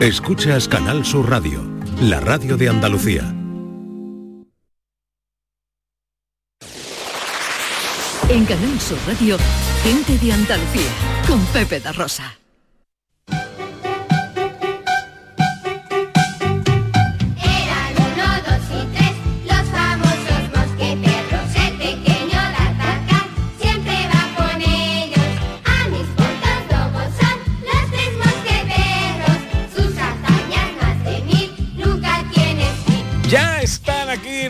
Escuchas Canal Sur Radio, la radio de Andalucía. En Canal Sur Radio, gente de Andalucía, con Pepe da Rosa.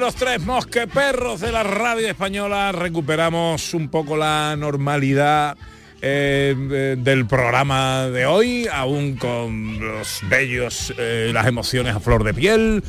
Los tres mosqueperros de la radio española. Recuperamos un poco la normalidad eh, eh, del programa de hoy, aún con los bellos, eh, las emociones a flor de piel.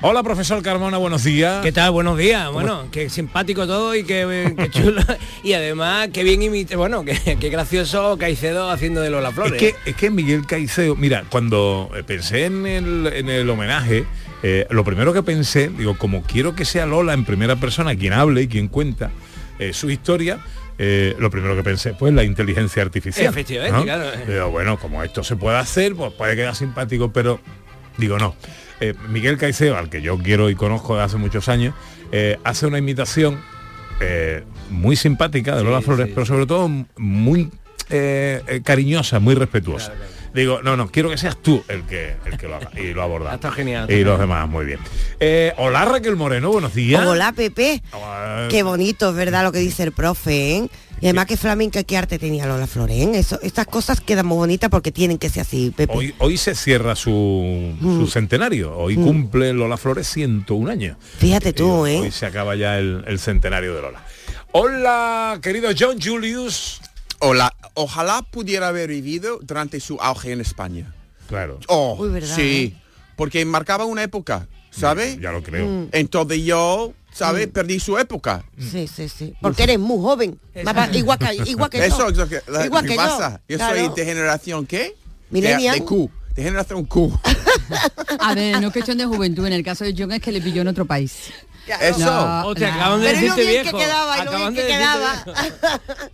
Hola, profesor Carmona, buenos días. ¿Qué tal? Buenos días. Bueno, qué simpático todo y qué, qué chulo. y además, qué bien imite. Bueno, qué, qué gracioso Caicedo haciendo de Lola Es Flores. que, es que Miguel Caicedo, mira, cuando eh, pensé en el, en el homenaje, eh, lo primero que pensé, digo, como quiero que sea Lola en primera persona quien hable y quien cuenta eh, su historia, eh, lo primero que pensé, pues la inteligencia artificial. Efectivamente, ¿no? claro. Digo, bueno, como esto se puede hacer, pues puede quedar simpático, pero digo, no. Eh, Miguel Caicedo, al que yo quiero y conozco de hace muchos años, eh, hace una imitación eh, muy simpática de Lola Flores, pero sobre todo muy cariñosa, muy respetuosa. Digo, no, no, quiero que seas tú el que, el que lo haga. Y lo aborda. Está genial. Y los demás, muy bien. Eh, hola Raquel Moreno, buenos días. Hola Pepe. Hola. Qué bonito, es verdad lo que dice el profe, ¿eh? Y además que flamenca, qué arte tenía Lola Flores, ¿eh? Eso, estas cosas quedan muy bonitas porque tienen que ser así, Pepe. Hoy, hoy se cierra su, Mm. su centenario. Hoy cumple Lola Flores 101 años. Fíjate tú, Y ¿eh? Hoy se acaba ya el, el centenario de Lola. Hola, querido John Julius. Hola, ojalá pudiera haber vivido durante su auge en España. Claro. Oh, Uy, ¿verdad, sí, eh? porque marcaba una época, ¿sabe? Ya lo creo. Mm. Entonces yo, ¿sabe? Perdí su época. Sí, sí, sí. Porque eres muy joven. Igual que, igual que Eso yo. es lo que, la- Igual que que yo, pasa. Yo, claro. soy de generación ¿qué? Millennial. De, de Q, de generación Q. A ver, no es cuestión de juventud, en el caso de John es que le pilló en otro país. Eso. No, acaban de decirte viejo. que quedaba, Acaban que quedaba.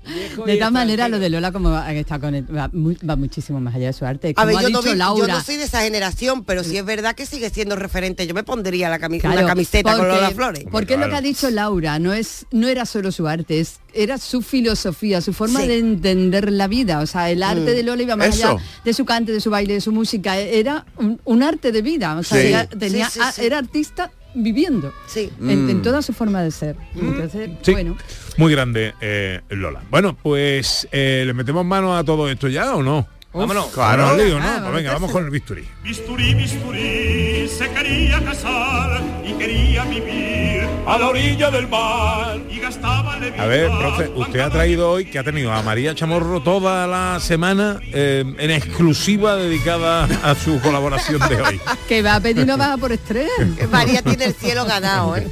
viejo. De y todas maneras, lo de Lola como estado con él, va, muchísimo más allá de su arte. A ver, ha yo no, yo soy de esa generación, pero sí es verdad que sigue siendo referente. Yo me pondría la cami- Claro, una camiseta con porque- Lola Flores. Porque es lo que ha dicho Laura, no es no era solo su arte, es, era su filosofía, su forma Sí. de entender la vida. O sea, el arte Mm. de Lola iba más Eso. allá de su cante, de su baile, de su música. Era un, un arte de vida. O sea, Sí. era, tenía- Sí, sí, sí. era artista viviendo. Sí. En, en Mm. toda su forma de ser. Entonces, Sí, bueno. muy grande eh, Lola. Bueno, pues eh, le metemos mano a todo esto ya o no. Vámonos. Claro. Vámonos lío, ¿no? Ah, Pues venga, vamos con el bisturí. Bisturí, bisturí, se quería casar y quería vivir a la orilla del mar y gastaba A ver, profe, usted ha traído hoy que ha tenido a María Chamorro toda la semana eh, en exclusiva dedicada a su colaboración de hoy. Que va a pedir una baja por estrés. María tiene el cielo ganado, ¿eh?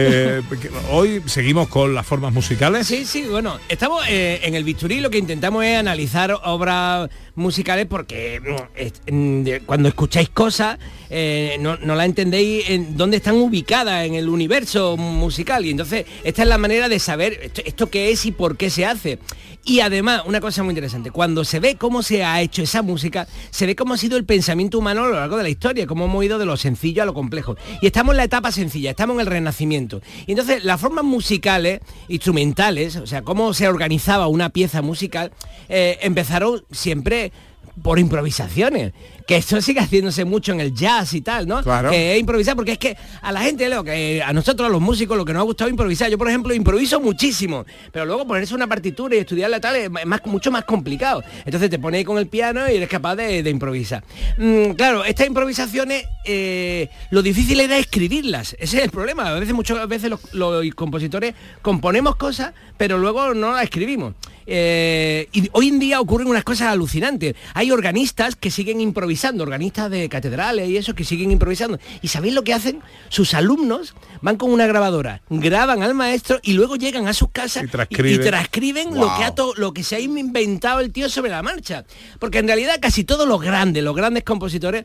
Eh, hoy seguimos con las formas musicales. Sí, sí, bueno, estamos eh, en el bisturí, lo que intentamos es analizar obras musicales porque mm, mm, cuando escucháis cosas eh, no, no la entendéis en dónde están ubicadas en el universo musical y entonces esta es la manera de saber esto, esto qué es y por qué se hace. Y además, una cosa muy interesante, cuando se ve cómo se ha hecho esa música, se ve cómo ha sido el pensamiento humano a lo largo de la historia, cómo hemos ido de lo sencillo a lo complejo. Y estamos en la etapa sencilla, estamos en el renacimiento. Y entonces las formas musicales, instrumentales, o sea, cómo se organizaba una pieza musical, eh, empezaron siempre por improvisaciones. Que esto sigue haciéndose mucho en el jazz y tal, ¿no? Claro. Que es improvisar, porque es que a la gente, Leo, que a nosotros, a los músicos, lo que nos ha gustado improvisar. Yo, por ejemplo, improviso muchísimo, pero luego ponerse una partitura y estudiarla tal es más, mucho más complicado. Entonces te pones ahí con el piano y eres capaz de, de improvisar. Mm, claro, estas improvisaciones, eh, lo difícil era escribirlas. Ese es el problema. A veces, muchas veces los, los compositores componemos cosas, pero luego no las escribimos. Eh, y hoy en día ocurren unas cosas alucinantes. Hay organistas que siguen improvisando, organistas de catedrales y eso que siguen improvisando. ¿Y sabéis lo que hacen? Sus alumnos van con una grabadora, graban al maestro y luego llegan a sus casas Y transcriben. transcriben lo, que ha to- lo que se ha inventado el tío sobre la marcha. Porque en realidad casi todos los grandes, los grandes compositores,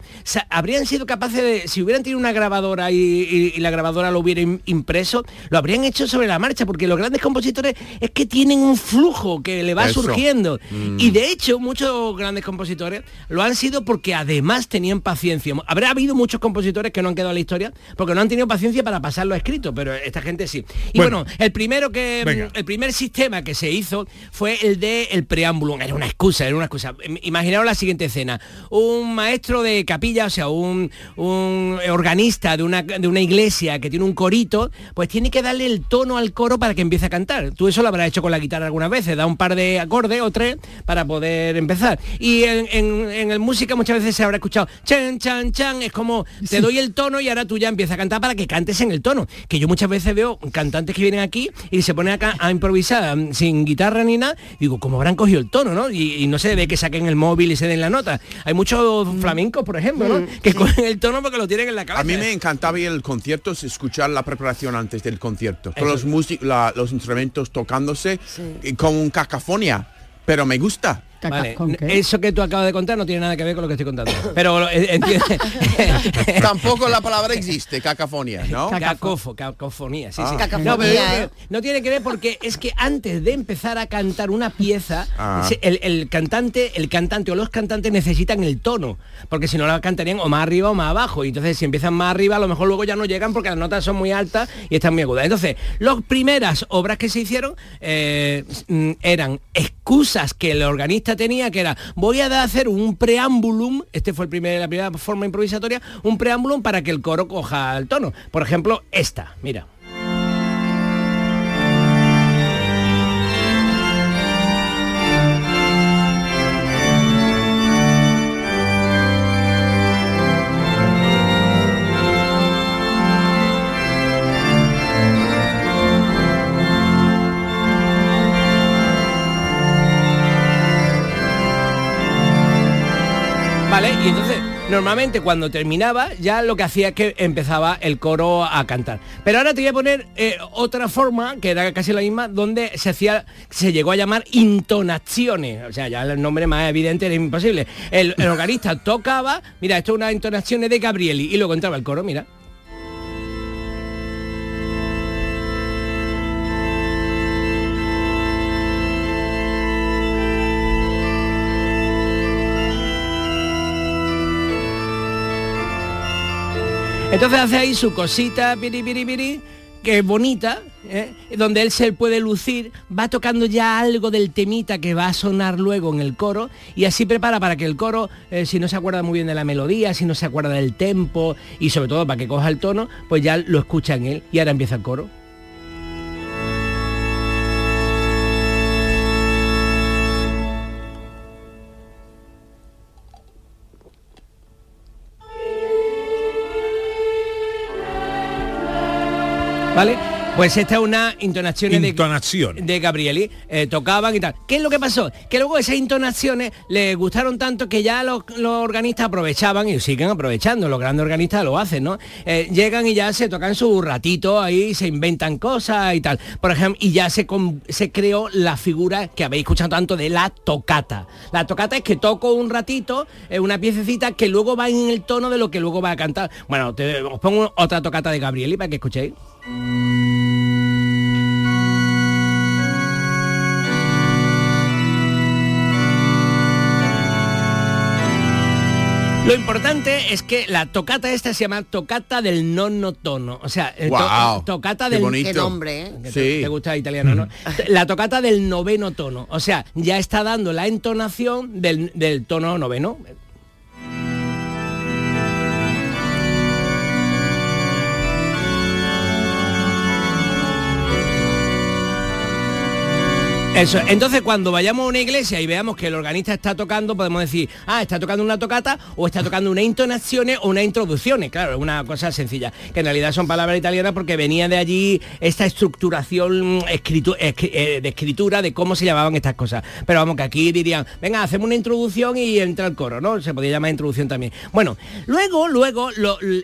habrían sido capaces de, si hubieran tenido una grabadora y, y- y la grabadora lo hubiera im- impreso, lo habrían hecho sobre la marcha, porque los grandes compositores es que tienen un flujo que le va Eso. surgiendo. Y de hecho, muchos grandes compositores lo han sido porque además tenían paciencia. Habrá habido muchos compositores que no han quedado en la historia porque no han tenido paciencia para pasarlo a escrito, pero esta gente sí. Y Bueno. bueno, el primero que Venga. el primer sistema que se hizo fue el de el preámbulo. Era una excusa, era una excusa. Im- Imaginaos la siguiente escena. Un maestro de capilla, o sea, un, un organista de una, de una iglesia que tiene un corito, pues tiene que darle el tono al coro para que empiece a cantar. Tú eso lo habrás hecho con la guitarra algunas veces, da un par de acordes o tres para poder empezar. Y en, en, en el música muchas veces se habrá escuchado chan, chan, chan, es como te doy el tono y ahora tú ya empiezas a cantar para que cantes en el tono. Que yo muchas veces veo cantantes que vienen aquí y se ponen acá a improvisar mm, sin guitarra ni nada, y digo, ¿cómo habrán cogido el tono, no? Y, y no se ve que saquen el móvil y se den la nota. Hay muchos flamencos, por ejemplo, ¿no? Que cogen el tono porque lo tienen en la cabeza. A mí me encantaba ir al concierto es escuchar la preparación antes del concierto. Eso. los, la- los instrumentos tocándose y con un cacafonia. Pero me gusta. Vale, Eso que tú acabas de contar no tiene nada que ver con lo que estoy contando. Pero eh, entiende. Tampoco la palabra existe, cacafonia, ¿no? Cacofo, cacofonía, sí, Ah. sí. Cacofonía, No, pero digo ¿eh? no tiene que ver porque es que antes de empezar a cantar una pieza, Ah. el cantante, el cantante o los cantantes necesitan el tono, porque si no la cantarían o más arriba o más abajo. Y entonces si empiezan más arriba, a lo mejor luego ya no llegan porque las notas son muy altas y están muy agudas. Entonces, las primeras obras que se hicieron eh, mm, eran excusas que el organista tenía, que era voy a hacer un preámbulum, este fue el primer, la primera forma improvisatoria, un preámbulum para que el coro coja el tono. Por ejemplo, esta, mira. Normalmente cuando terminaba, ya lo que hacía es que empezaba el coro a cantar. Pero ahora te voy a poner eh, otra forma, que era casi la misma, donde se hacía, se llegó a llamar intonaciones. O sea, ya el nombre más evidente era imposible. El, el organista tocaba, mira, esto es una intonaciones de Gabrieli, y luego entraba el coro, mira. Entonces hace ahí su cosita, piri, piri, piri, que es bonita, ¿eh? donde él se puede lucir, va tocando ya algo del temita que va a sonar luego en el coro y así prepara para que el coro, eh, si no se acuerda muy bien de la melodía, si no se acuerda del tempo y sobre todo para que coja el tono, pues ya lo escucha en él y ahora empieza el coro. ¿Vale? Pues esta es una intonación de, de Gabrieli. eh, tocaban y tal. ¿Qué es lo que pasó? Que luego esas intonaciones le gustaron tanto que ya los, los organistas aprovechaban y siguen aprovechando. Los grandes organistas lo hacen, ¿no? Eh, llegan y ya se tocan su ratito ahí, se inventan cosas y tal. Por ejemplo, y ya se, con- se creó la figura que habéis escuchado tanto de la tocata. La tocata es que toco un ratito, eh, una piececita que luego va en el tono de lo que luego va a cantar. Bueno, te- os pongo otra tocata de Gabrieli para que escuchéis. Lo importante es que la tocata esta se llama tocata del nono tono. O sea, el to- Guau, tocata del... Qué nombre, ¿eh? Que te, Sí. te gusta italiano, ¿no? La tocata del noveno tono. O sea, ya está dando la entonación del, del tono noveno. Eso, entonces cuando vayamos a una iglesia y veamos que el organista está tocando, podemos decir, ah, está tocando una tocata o está tocando una intonaciones o una introducciones. Claro, es una cosa sencilla, que en realidad son palabras italianas porque venía de allí esta estructuración escritu- escri- eh, de escritura de cómo se llamaban estas cosas. Pero vamos, que aquí dirían, venga, hacemos una introducción y entra el coro, ¿no? Se podría llamar introducción también. Bueno, luego, luego,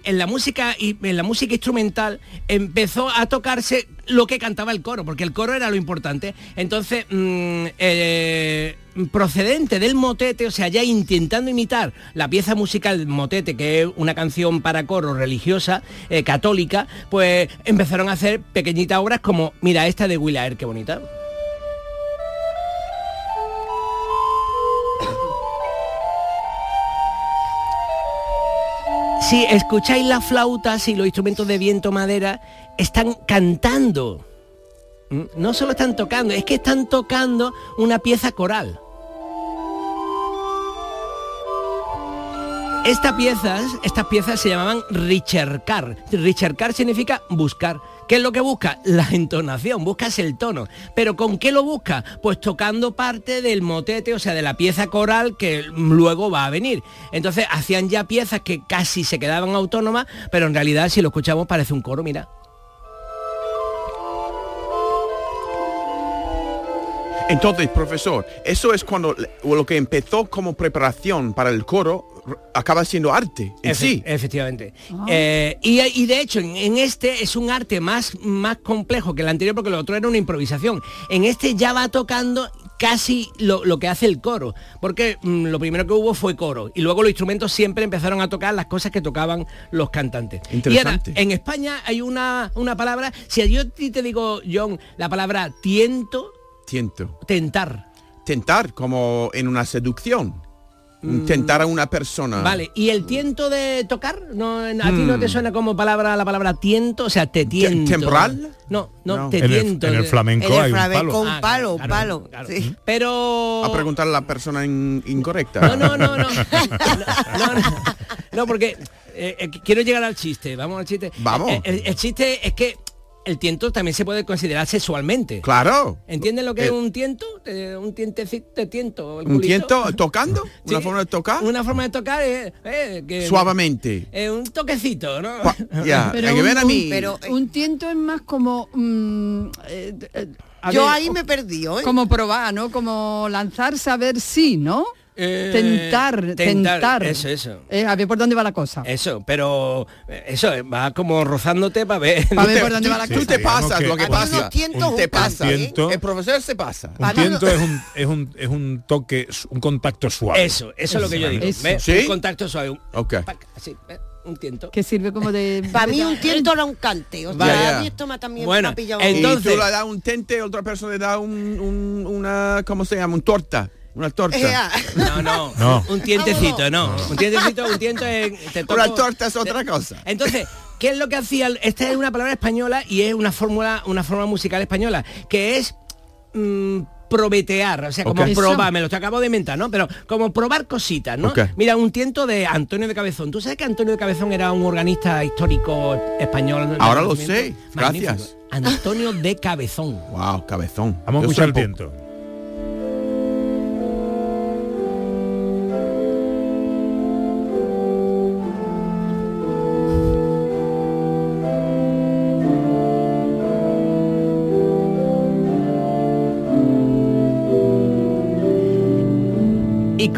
en la música en la música instrumental empezó a tocarse lo que cantaba el coro, porque el coro era lo importante. Entonces, mm, eh, procedente del motete, o sea, ya intentando imitar la pieza musical motete, que es una canción para coro religiosa, eh, católica, pues empezaron a hacer pequeñitas obras como, mira, esta de Willaer, qué bonita. Si escucháis las flautas y los instrumentos de viento madera, están cantando. ¿Mm? No solo están tocando, es que están tocando una pieza coral. Estas piezas, estas piezas se llamaban Ricercar. Ricercar significa buscar. ¿Qué es lo que busca? La entonación, buscas el tono. ¿Pero con qué lo busca? Pues tocando parte del motete, o sea, de la pieza coral que luego va a venir. Entonces hacían ya piezas que casi se quedaban autónomas, pero en realidad si lo escuchamos parece un coro, mira. Entonces, profesor, eso es cuando lo que empezó como preparación para el coro acaba siendo arte en Efe- sí. Efectivamente. Eh, y, y de hecho, en, en este es un arte más, más complejo que el anterior porque lo otro era una improvisación. En este ya va tocando casi lo, lo que hace el coro, porque mm, lo primero que hubo fue coro y luego los instrumentos siempre empezaron a tocar las cosas que tocaban los cantantes. Interesante. Y ahora, en España hay una, una palabra, si yo a ti te digo, John, la palabra tiento, Tiento. tentar. Tentar, como en una seducción. Tentar a una persona. Mm. Vale, ¿y el tiento de tocar? No, ¿A ti no te Mm. suena como palabra la palabra tiento? O sea, te tiento. ¿Temporal? No, no, No. te En el- tiento. en el flamenco En el hay un flamenco palo. un Ah, palo, claro, palo. claro. sí. Pero... A preguntar a la persona in- incorrecta. No, no, no, no. No, no, no, porque eh, eh, quiero llegar al chiste. Vamos al chiste. Vamos. Eh, El, el chiste es que el tiento también se puede considerar sexualmente. Claro. ¿Entienden lo que Eh, es un tiento? Eh, un tientecito de tiento. el ¿Un tiento tocando? ¿Una Sí, forma de tocar? Una forma de tocar es... eh, que- Suavemente. eh, un toquecito, ¿no? Ya, Pero hay que un, ver a un- mí. pero- un tiento es más como... mm, eh, eh, a Yo ver, ahí me perdí, ¿eh? Como probar, ¿no? Como lanzarse a ver si, ¿no? Eh, tentar, tentar. Eso, eso. Eh, a ver por dónde va la cosa. Eso, pero eh, eso, eh, va como rozándote para ver. Pa' ver Tú por te- dónde tú- va la tú cosa. te Digamos pasas que- lo que pasa. te ¿eh? El profesor se pasa. Un A mí no- tiento es un, es un, es un toque, un contacto suave. Eso, eso es lo que yo digo. ¿Sí? Un contacto suave. Un, Ok. pac, así, ¿ves? un tiento. Que sirve como de... Para mí un tiento era un cante. O sea, a mí esto me también Bueno, me ha pillado. Y Entonces- tú le das un tente, otra persona le da un, un- una, ¿cómo se llama? Un torta. Una torta. Eh, ah. No, no, No. un tientecito, no. Un tientecito, un tiento es... te toco- Una torta es otra cosa. Entonces, ¿qué es lo que hacía? Esta es una palabra española y es una fórmula, una forma musical española, que es mm, probetear, o sea, como probar, me lo acabo de inventar, ¿no? Pero como probar cositas, ¿no? Mira, un tiento de Antonio de Cabezón. ¿Tú sabes que Antonio de Cabezón era un organista histórico español? Ahora lo sé, gracias. Magnífico. Antonio de Cabezón. Wow, cabezón. Vamos a escuchar el tiento.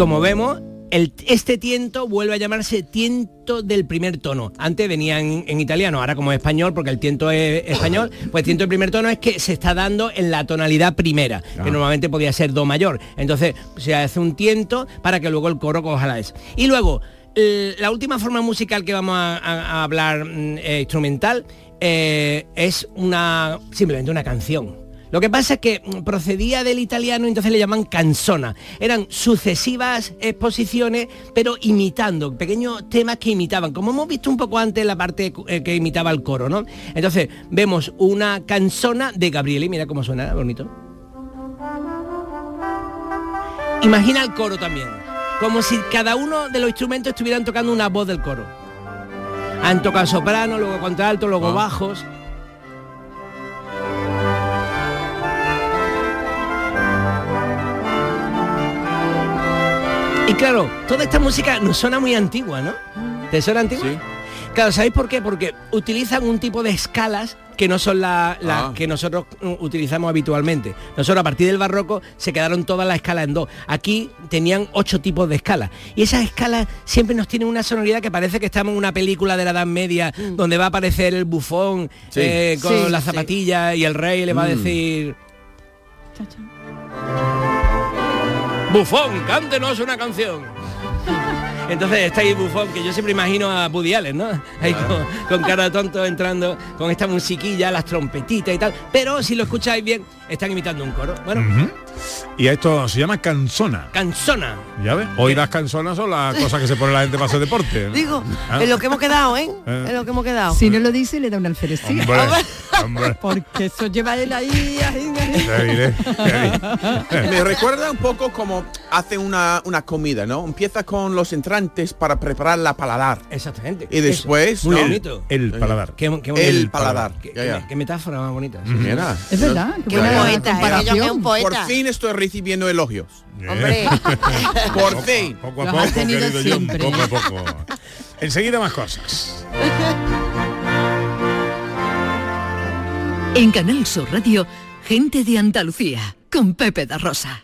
Como vemos, el- este tiento vuelve a llamarse tiento del primer tono. Antes venía en, en italiano, ahora como español, porque el tiento es español, pues tiento del primer tono es que se está dando en la tonalidad primera, que normalmente podía ser do mayor. Entonces se hace un tiento para que luego el coro coja la es. Y luego, la última forma musical que vamos a, a- a hablar mm, eh, instrumental eh, es una simplemente una canción. Lo que pasa es que mm, procedía del italiano, entonces le llaman canzona. Eran sucesivas exposiciones, pero imitando, pequeños temas que imitaban, como hemos visto un poco antes la parte eh, que imitaba el coro, ¿no? Entonces vemos una canzona de Gabriele, mira cómo suena, bonito. Imagina el coro también, como si cada uno de los instrumentos estuvieran tocando una voz del coro. Han tocado soprano, luego contralto, luego Ah. bajos. Y claro, toda esta música nos suena muy antigua, ¿no? ¿Te suena antigua? Sí. Claro, ¿sabéis por qué? Porque utilizan un tipo de escalas que no son las Ah. que nosotros mm, utilizamos habitualmente. Nosotros a partir del barroco se quedaron todas las escalas en dos. Aquí tenían ocho tipos de escalas. Y esas escalas siempre nos tienen una sonoridad que parece que estamos en una película de la Edad Media donde va a aparecer el bufón Sí. eh, con Sí, las sí. zapatillas y el rey le va a Mm. decir... Bufón, cántenos una canción. Entonces está ahí bufón, que yo siempre imagino a Woody Allen, ¿no? Ahí con, con cara de tonto entrando con esta musiquilla, las trompetitas y tal. Pero si lo escucháis bien, están imitando un coro. Bueno, Ujú. Y esto se llama canzona. canzona. ¿Ya ves? Hoy las canzonas son las cosas que se pone la gente para hacer deporte. ¿no? Digo, Ah. en lo que hemos quedado, ¿eh? Eh. En lo que hemos quedado. Si no lo dice, le da una alferecía. Hombre, hombre. Porque eso lleva él ahí, ahí. Me recuerda un poco como hace una, una comida, ¿no? Empieza con los entrantes para preparar la paladar. Exactamente. Y después. Muy ¿no? bonito. El paladar. Qué, qué bonito. El paladar. Qué, Ya, ya. qué- qué metáfora más bonita. sí. Mira. Es verdad. Qué poeta, ¿eh? Yo un Por poeta. fin estoy recibiendo elogios. Hombre. Por fin. Poco a poco, tenido querido John, siempre. poco a poco. Enseguida más cosas. En Canal Sur Radio, gente de Andalucía, con Pepe da Rosa.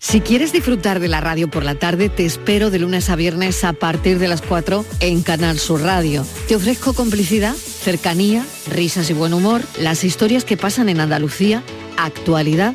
Si quieres disfrutar de la radio por la tarde, te espero de lunes a viernes a partir de las 4 en Canal Sur Radio. Te ofrezco complicidad, cercanía, risas y buen humor, las historias que pasan en Andalucía, actualidad,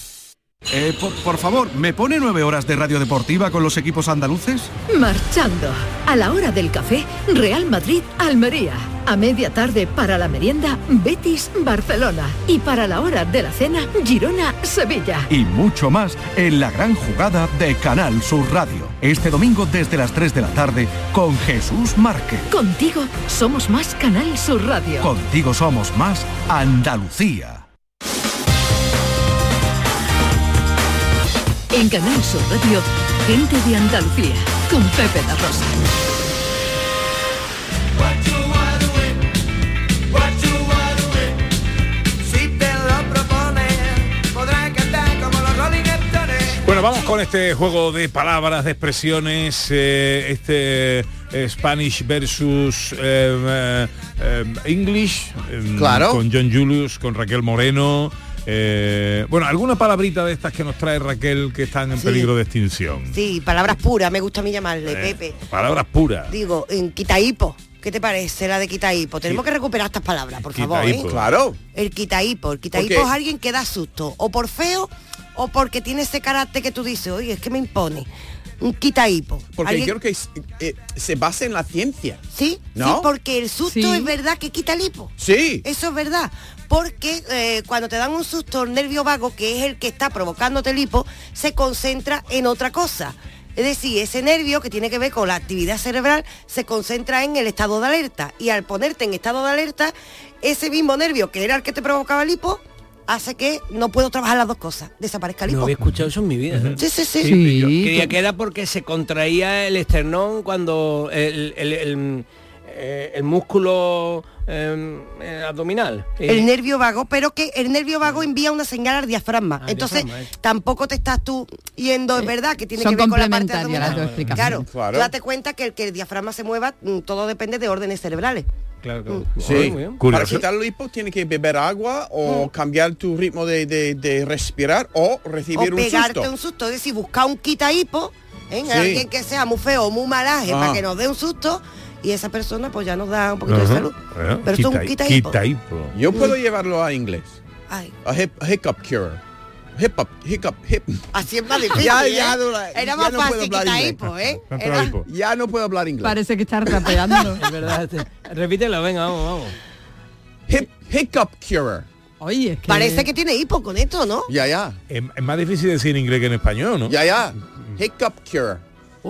Eh, por, por favor, ¿me pone nueve horas de radio deportiva con los equipos andaluces? Marchando. A la hora del café, Real Madrid, Almería. A media tarde para la merienda, Betis, Barcelona. Y para la hora de la cena, Girona, Sevilla. Y mucho más en la gran jugada de Canal Sur Radio. Este domingo desde las 3 de la tarde con Jesús Márquez. Contigo somos más Canal Sur Radio. Contigo somos más Andalucía. En Canal Sur Radio, gente de Andalucía, con Pepe da Rosa. Bueno, vamos con este juego de palabras, de expresiones, eh, este eh, Spanish versus eh, eh, eh, English, eh, Claro. con John Julius, con Raquel Moreno. Eh, bueno, alguna palabrita de estas que nos trae Raquel que están en Sí. peligro de extinción. Sí, palabras puras, me gusta a mí llamarle, Eh, Pepe. Palabras puras. Digo, en quitaipo. ¿Qué te parece la de quitaipo? Tenemos que recuperar estas palabras, por favor. ¿eh? Claro. El quitaipo. El quitaipo ¿Por qué? es alguien que da susto. O por feo, o porque tiene ese carácter que tú dices, oye, es que me impone. Un quitaipo. Porque Alguien- creo que es- eh, se basa en la ciencia. Sí, ¿No? sí, porque el susto Sí. es verdad que quita el hipo. Sí. Eso es verdad. Porque eh, cuando te dan un susto, el nervio vago, que es el que está provocándote el hipo, se concentra en otra cosa. Es decir, ese nervio que tiene que ver con la actividad cerebral se concentra en el estado de alerta. Y al ponerte en estado de alerta, ese mismo nervio que era el que te provocaba el hipo, hace que no puedo trabajar las dos cosas. Desaparezca el No hipo. había escuchado eso en mi vida. ¿eh? Sí, sí, sí. Sí, Yo creía que- era porque se contraía el esternón cuando el, el- el- eh, el músculo eh, eh, abdominal. el nervio vago, pero que el nervio vago envía una señal al diafragma. Entonces, diafragma, eh. tampoco te estás tú yendo, es verdad, que tiene son que ver con la parte abdominal. explicaciones. Claro, Claro. tú date cuenta que el que el diafragma se mueva, mm, todo depende de órdenes cerebrales. Claro, claro. Sí. Muy bien. Para quitar el hipo tiene que beber agua o cambiar tu ritmo de, de- de respirar o O recibir un pegarte susto. un susto, es decir, buscar un quita hipo, ¿eh? Sí. alguien que sea muy feo o muy malaje Ah. para que nos dé un susto y esa persona pues ya nos da un poquito de salud. Pero esto es un quita- quita hipo. quitaipo. Yo puedo llevarlo a inglés. Ay, A hip- hiccup cure. Hiccup, hiccup, hip. así es más difícil. Ya, ¿eh? ya no la- Era ya más no puedo fácil hablar quita inglés. hipo, ¿eh? Era-. Ya no puedo hablar inglés. Parece que está rapeando. Es verdad. te- Repítelo, venga, vamos, vamos. Hip, hiccup cure. Oye, es que... Parece que tiene hipo con esto, ¿no? Ya, ya. Es, es más difícil decir en inglés que en español, ¿no? Ya, ya. Hiccup cure.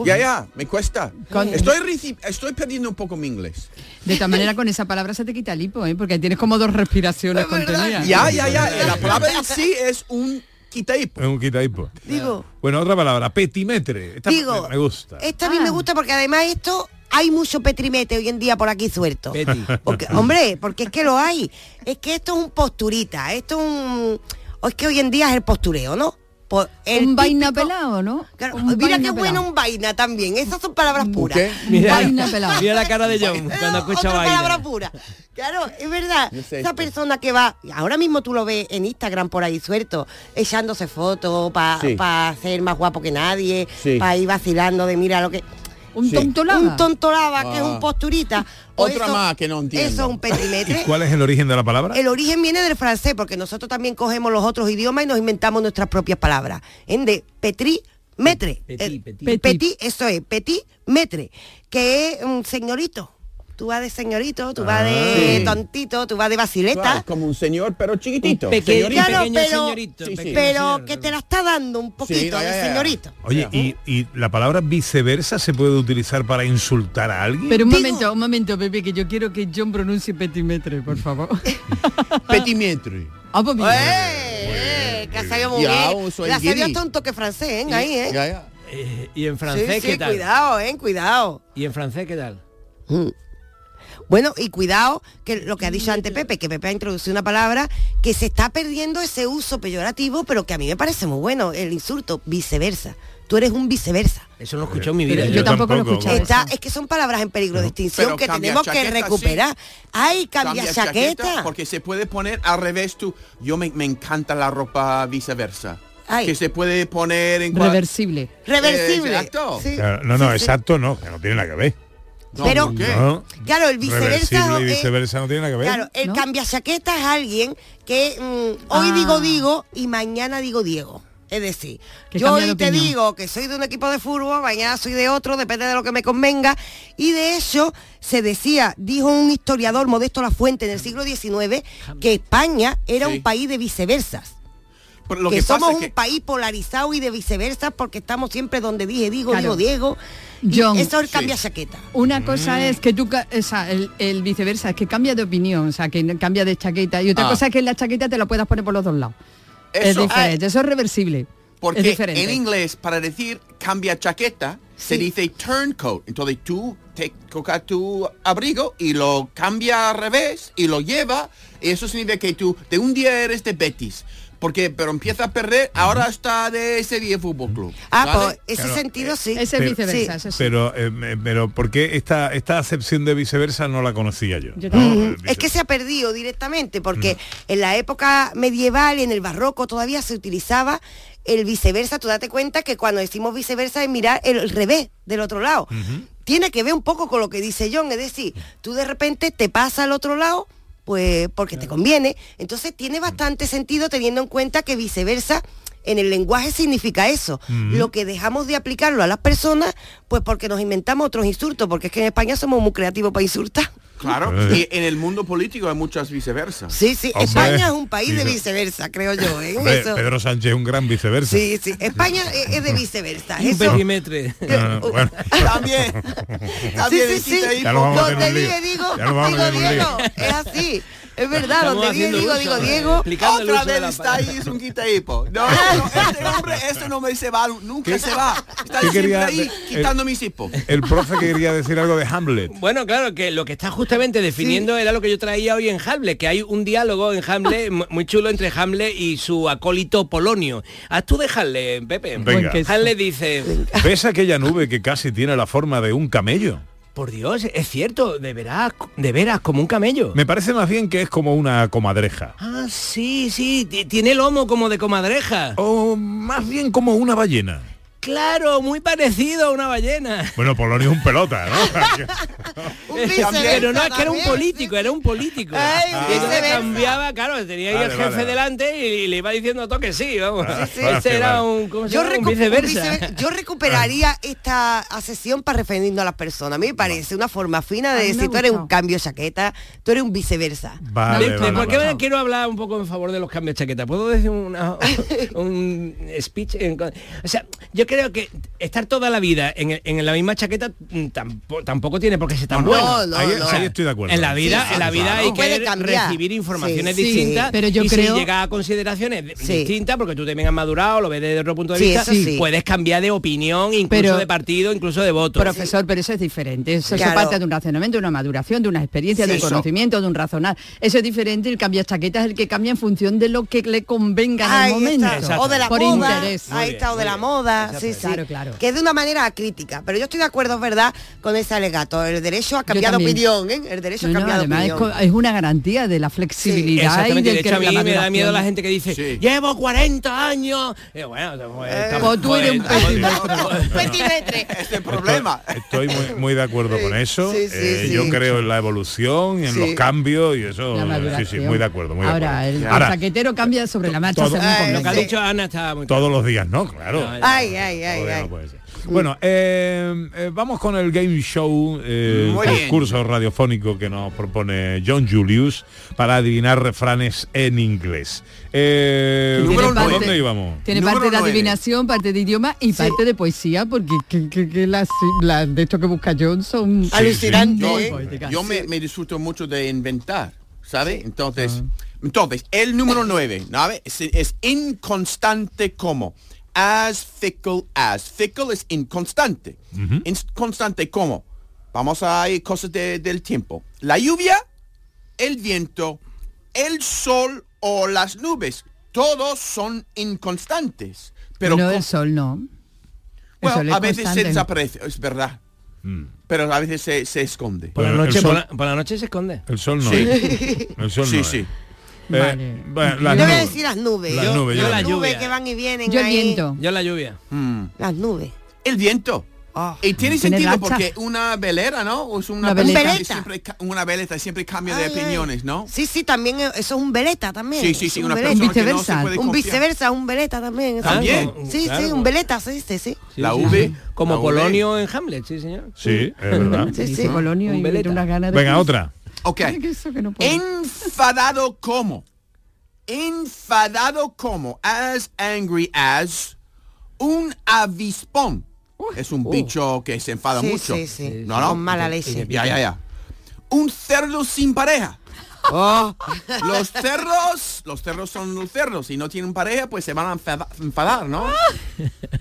Ya, ya, me cuesta. Con- Estoy, estoy perdiendo un poco mi inglés. De todas maneras, con esa palabra se te quita el hipo, ¿eh? Porque tienes como dos respiraciones contenidas. Ya, ya, ya. La palabra en sí es un quitaipo. Es un quitaipo. Digo, Bueno, otra palabra, petimetre. Esta Digo, me- gusta. Esta a mí me gusta porque además esto hay mucho petrimete hoy en día por aquí suelto. Porque, hombre, porque es que lo hay. Es que esto es un posturita, esto es un... o es que hoy en día es el postureo, ¿no? El un vaina típico- pelado, ¿no? Claro, Un mira qué bueno un vaina también. Esas son palabras puras. ¿Qué? Mira, Vaina pelado. mira la cara de John cuando escucha Otra vaina. palabra pura. Claro, es verdad. Sé Esa esto. persona que va, ahora mismo tú lo ves en Instagram por ahí suelto, echándose fotos para Sí. ser más guapo que nadie, Sí. para ir vacilando de mira lo que... Un Sí. tonto lava. Un tonto lava, que es Ah. un posturita. o Otra más que no entiendo. Eso es un ¿Y petimetre. cuál es el origen de la palabra? El origen viene del francés, porque nosotros también cogemos los otros idiomas y nos inventamos nuestras propias palabras. En de petri, metre. Petit, petit. petit, eso es, petit, metre, que es un señorito. Tú vas de señorito, tú vas de Sí. tontito, tú vas de Claro, basileta. como un señor, pero chiquitito. Un pequeño, señorito. Claro, pequeño pero- señorito. Sí, sí. pequeño pero señor. que te la está dando un poquito de señorito. Oye, y, y la palabra viceversa se puede utilizar para insultar a alguien? Pero un Digo- momento, un momento, Pepe, que yo quiero que John pronuncie petimetre, por favor. Petimetre. Ah, pues. ¡Eh! eh, que ha salido muy Ya, bien. tonto que francés, ¿eh? Ahí, ¿eh? Ya, ya. Eh, y en francés, sí, ¿qué tal? cuidado, ¿eh? Cuidado. ¿Y en francés qué tal? Bueno, y cuidado, que lo que ha dicho antes Pepe, que Pepe ha introducido una palabra que se está perdiendo ese uso peyorativo, pero que a mí me parece muy bueno, el insulto, viceversa. Tú eres un viceversa. Eso no lo escuchó en mi vida. Yo. yo tampoco lo escuchado. Está, es que son palabras en peligro de extinción Pero que cambia tenemos que recuperar. Ay, cambia, chaqueta. Porque se puede poner al revés tú. Yo me, me encanta la ropa viceversa. Ay. Que se puede poner en... Reversible. Reversible. Eh, exacto. Sí. Claro, no, no, Sí, sí. exacto no, que no tiene nada que ver. No, Pero-. Claro, el viceversa. Reversible y eh, viceversa no tiene nada que ver. Claro, el ¿No? cambia chaqueta es alguien que mm, hoy Ah. digo digo y mañana digo Diego. Es decir, Que yo de hoy te digo que soy de un equipo de fútbol, mañana soy de otro, depende de lo que me convenga. Y de hecho, se decía, dijo un historiador Modesto La Fuente en el siglo XIX, que España era Sí. un país de viceversas. Lo que, que, pasa somos es un que... país polarizado y de viceversa porque estamos siempre donde dije digo, Claro. digo Diego. Y John. eso es el Sí. cambia chaqueta. Una cosa es que tú, ca- o sea, el, el viceversa, es que cambia de opinión, o sea, que cambia de chaqueta. Y otra Ah. cosa es que la chaqueta te la puedas poner por los dos lados. es Eso, diferente, eso es reversible. Porque es en inglés, para decir cambia chaqueta, se dice turncoat. Entonces tú te colocas tu abrigo y lo cambia al revés y lo lleva. Y eso significa que tú de un día eres de Betis. Porque, pero empieza a perder, ahora está de Sevilla Fútbol Club. Ah, ¿vale? pues ese Claro, sentido sí. Ese es Pero- viceversa, sí, eso sí. Pero, eh, pero ¿por qué esta, esta acepción de viceversa no la conocía yo? Yo ¿no? tampoco. Es que se ha perdido directamente porque en la época medieval y en el barroco todavía se utilizaba el viceversa. Tú date cuenta que cuando decimos viceversa es mirar el, el revés del otro lado. Tiene que ver un poco con lo que dice John, es decir, tú de repente te pasa al otro lado pues porque te conviene. Entonces tiene bastante sentido teniendo en cuenta que viceversa en el lenguaje significa eso. Lo que dejamos de aplicarlo a las personas, pues porque nos inventamos otros insultos, porque es que en España somos muy creativos para insultar. Claro, Eh. y en el mundo político hay muchas viceversas. Sí, sí, Hombre, España es un país de viceversa, creo yo. ¿eh? Hombre, Eso- Pedro Sánchez es un gran viceversa. Sí, sí, España es, de viceversa. Un Eso, petimetre. Ah, bueno. También. sí, También sí, sí. ahí, Ya vamos a un lío. digo, Ya vamos un Diego. Es así. Es verdad, Estamos donde haciendo digo, digo Diego. Otra vez está ahí, es un quitaipo. No, no, no, este hombre, este no me se va, nunca se va. Está ¿Qué siempre quería ahí, quitando mis hipos. El profe quería decir algo de Hamlet. Bueno, claro, que lo que está justamente definiendo era lo que yo traía hoy en Hamlet, que hay un diálogo en Hamlet mu- muy chulo entre Hamlet y su acólito Polonio. Haz tú de Hamlet, Pepe. Venga. Hamlet dice, ¿Ves aquella nube que casi tiene la forma de un camello? Por Dios, es cierto, de veras, de veras, como un camello. Me parece más bien que es como una comadreja. Ah, sí, sí, ti- tiene lomo como de comadreja. O más bien como una ballena. Claro, muy parecido a una ballena. Bueno, Polonio es un pelota, ¿no? Pero no es que era un político, era un político. Ay, y cambiaba, claro, tenía ahí Vale, el jefe vale, delante y, le iba diciendo todo que sí, vamos. sí. Ese era Vale. un, ¿cómo se Yo, llama? Un recu- un viceversa. vicever- yo recuperaría esta sesión para refrendiendo a las personas. A mí me parece una forma fina de me decir, tú eres un cambio de chaqueta, tú eres un viceversa. Vale, De- de- vale, ¿Por qué vale. quiero hablar un poco en favor de los cambios de chaqueta? ¿Puedo decir una- un speech? en o sea, yo creo que estar toda la vida en, en la misma chaqueta mm, tampoco, tampoco tiene por qué ser tan No, bueno. no, ahí, no. ahí estoy de acuerdo. En la vida, Sí, en la vida claro. hay que cambiar. recibir informaciones Sí, sí. distintas Pero yo y creo- si llega a consideraciones distintas porque tú también has madurado, lo ves desde otro punto de Sí, vista, puedes cambiar de opinión, incluso Pero- de partido, incluso de voto. Profesor, pero eso es diferente. Eso, Claro. parte de un razonamiento, de una maduración, de una experiencia, de un Eso. conocimiento, de un razonar. Eso es diferente. El cambio de chaqueta es el que cambia en función de lo que le convenga en el momento. O de la Por moda. interés. Ahí está, o de la moda. Sí, sí. Claro, claro. Que es de una manera crítica. Pero yo estoy de acuerdo, es verdad, con ese alegato. El derecho a cambiar de también. opinión, ¿eh? El derecho No, a no, cambiar de además es, opinión. es una garantía de la flexibilidad y Exactamente, del de que hecho a mí la me da miedo la gente que dice, Sí. llevo 40 años. Eh, bueno, pues, estamos- Pues tú eres un petimetre. Este problema. Estoy muy, muy de acuerdo con eso. Eh. Yo creo en la evolución, en los cambios y eso. Sí, sí, muy de acuerdo. Muy de Ahora, acuerdo. el, Ahora, chaquetero cambia sobre la marcha todo- según Ay, convenga. Lo que ha Sí. dicho Ana está muy todos los días, ¿no? Claro. Ay, ay, ay, Todo día ay. no puede ser. Bueno, eh, eh, vamos con el game show, eh, el bien. curso radiofónico que nos propone John Julius para adivinar refranes en inglés. Eh, Número ¿Por nueve. dónde íbamos? Tiene Número parte de adivinación, parte de idioma y parte de poesía, porque que, que- que las, las de esto que busca John son Alucinante, Yo, ¿eh? poéticas. yo me, me disfruto mucho de inventar, ¿sabe? Entonces, Ah. entonces, el número 9, ¿sabe? Es, es inconstante como. As fickle as. Fickle es inconstante. Inconstante como. Vamos a ir cosas de- del tiempo. La lluvia, el viento, el sol o las nubes. Todos son inconstantes. Pero no, el sol no. El bueno, sol es a veces se desaparece, es verdad. Mm. Pero a veces se, se esconde. Por la, noche, sol- por, la, por la noche se esconde. El sol no Sí. es. El sol Sí, no sí. es. Vale. Eh, bueno, las Yo voy a nubes. decir las nubes. Las Yo- nubes, yo yo Las que van y vienen Yo el ahí. viento. Yo la lluvia. Mm. Las nubes. El viento. Ah. Y tiene Tiene sentido racha. porque una velera, ¿no? Es una, Una veleta. que siempre una veleta siempre cambia de Ay, ay. opiniones, ¿no? Sí, sí, también eh, eso es un veleta también. Sí, sí, sí, un una veleta. persona que no se viceversa. Un viceversa, un veleta también. eso. ¿También? Sí, Claro. sí, un veleta, se dice, sí. Sí, La sí, V. sí. Como la V. Polonio en Hamlet, sí, señor. Sí, es verdad. Sí, sí. Polonio Un y veleta. unas ganas de... Venga, otra. Ok. Ay, que eso que no puedo. Enfadado como. Enfadado como. As angry as. Un avispón. Es un bicho que se enfada Sí, mucho. sí, sí. No, no. Con mala leche. Ya, ya, ya. Un cerdo sin pareja. Oh. Los cerros, los cerros son los cerros. Si no tienen pareja, pues se van a enfada- enfadar, ¿no?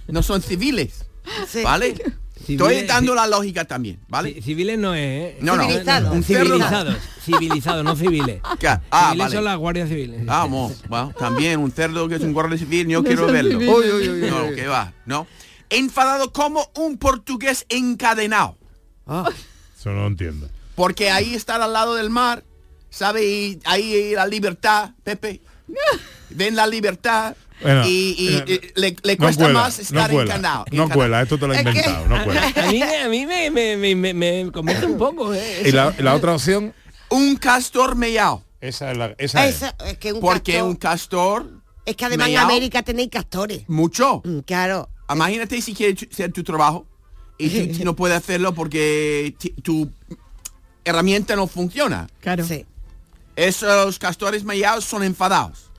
No son civiles, Sí. ¿vale? Civiles, Estoy dando la lógica también, ¿vale? Ci- Civiles no es, ¿eh? No, no. Civilizado. Un cerdo- Civilizados. Civilizados, no civiles. ¿Qué? Ah, civiles vale. son las guardias civiles. Vamos, bueno, también un cerdo que es un guardia civil, yo No quiero verlo. civiles. Uy, uy, uy, uy, No, uy. que va, ¿no? Enfadado como un portugués encadenado. Eso no lo entiendo. Porque ahí estar al lado del mar, ¿sabe? Y ahí la libertad, Pepe. Ven la libertad Bueno, y, y- eh, y le, le No cuesta cuela, más no estar cuela, encanado. no cuela, esto te lo he inventado, no cuela. A mí, a mí me, me, me, me, me convence un poco, ¿eh? Y la, la otra opción, Un castor mellao. esa es la... Esa es. Esa- es que un Porque castor- un castor, Es que además en América tenéis castores. mucho. Mm, Claro. Imagínate si quieres hacer tu trabajo y tú- tú no puedes hacerlo porque tu herramienta no funciona. Claro. Sí. Esos castores mellados son enfadados.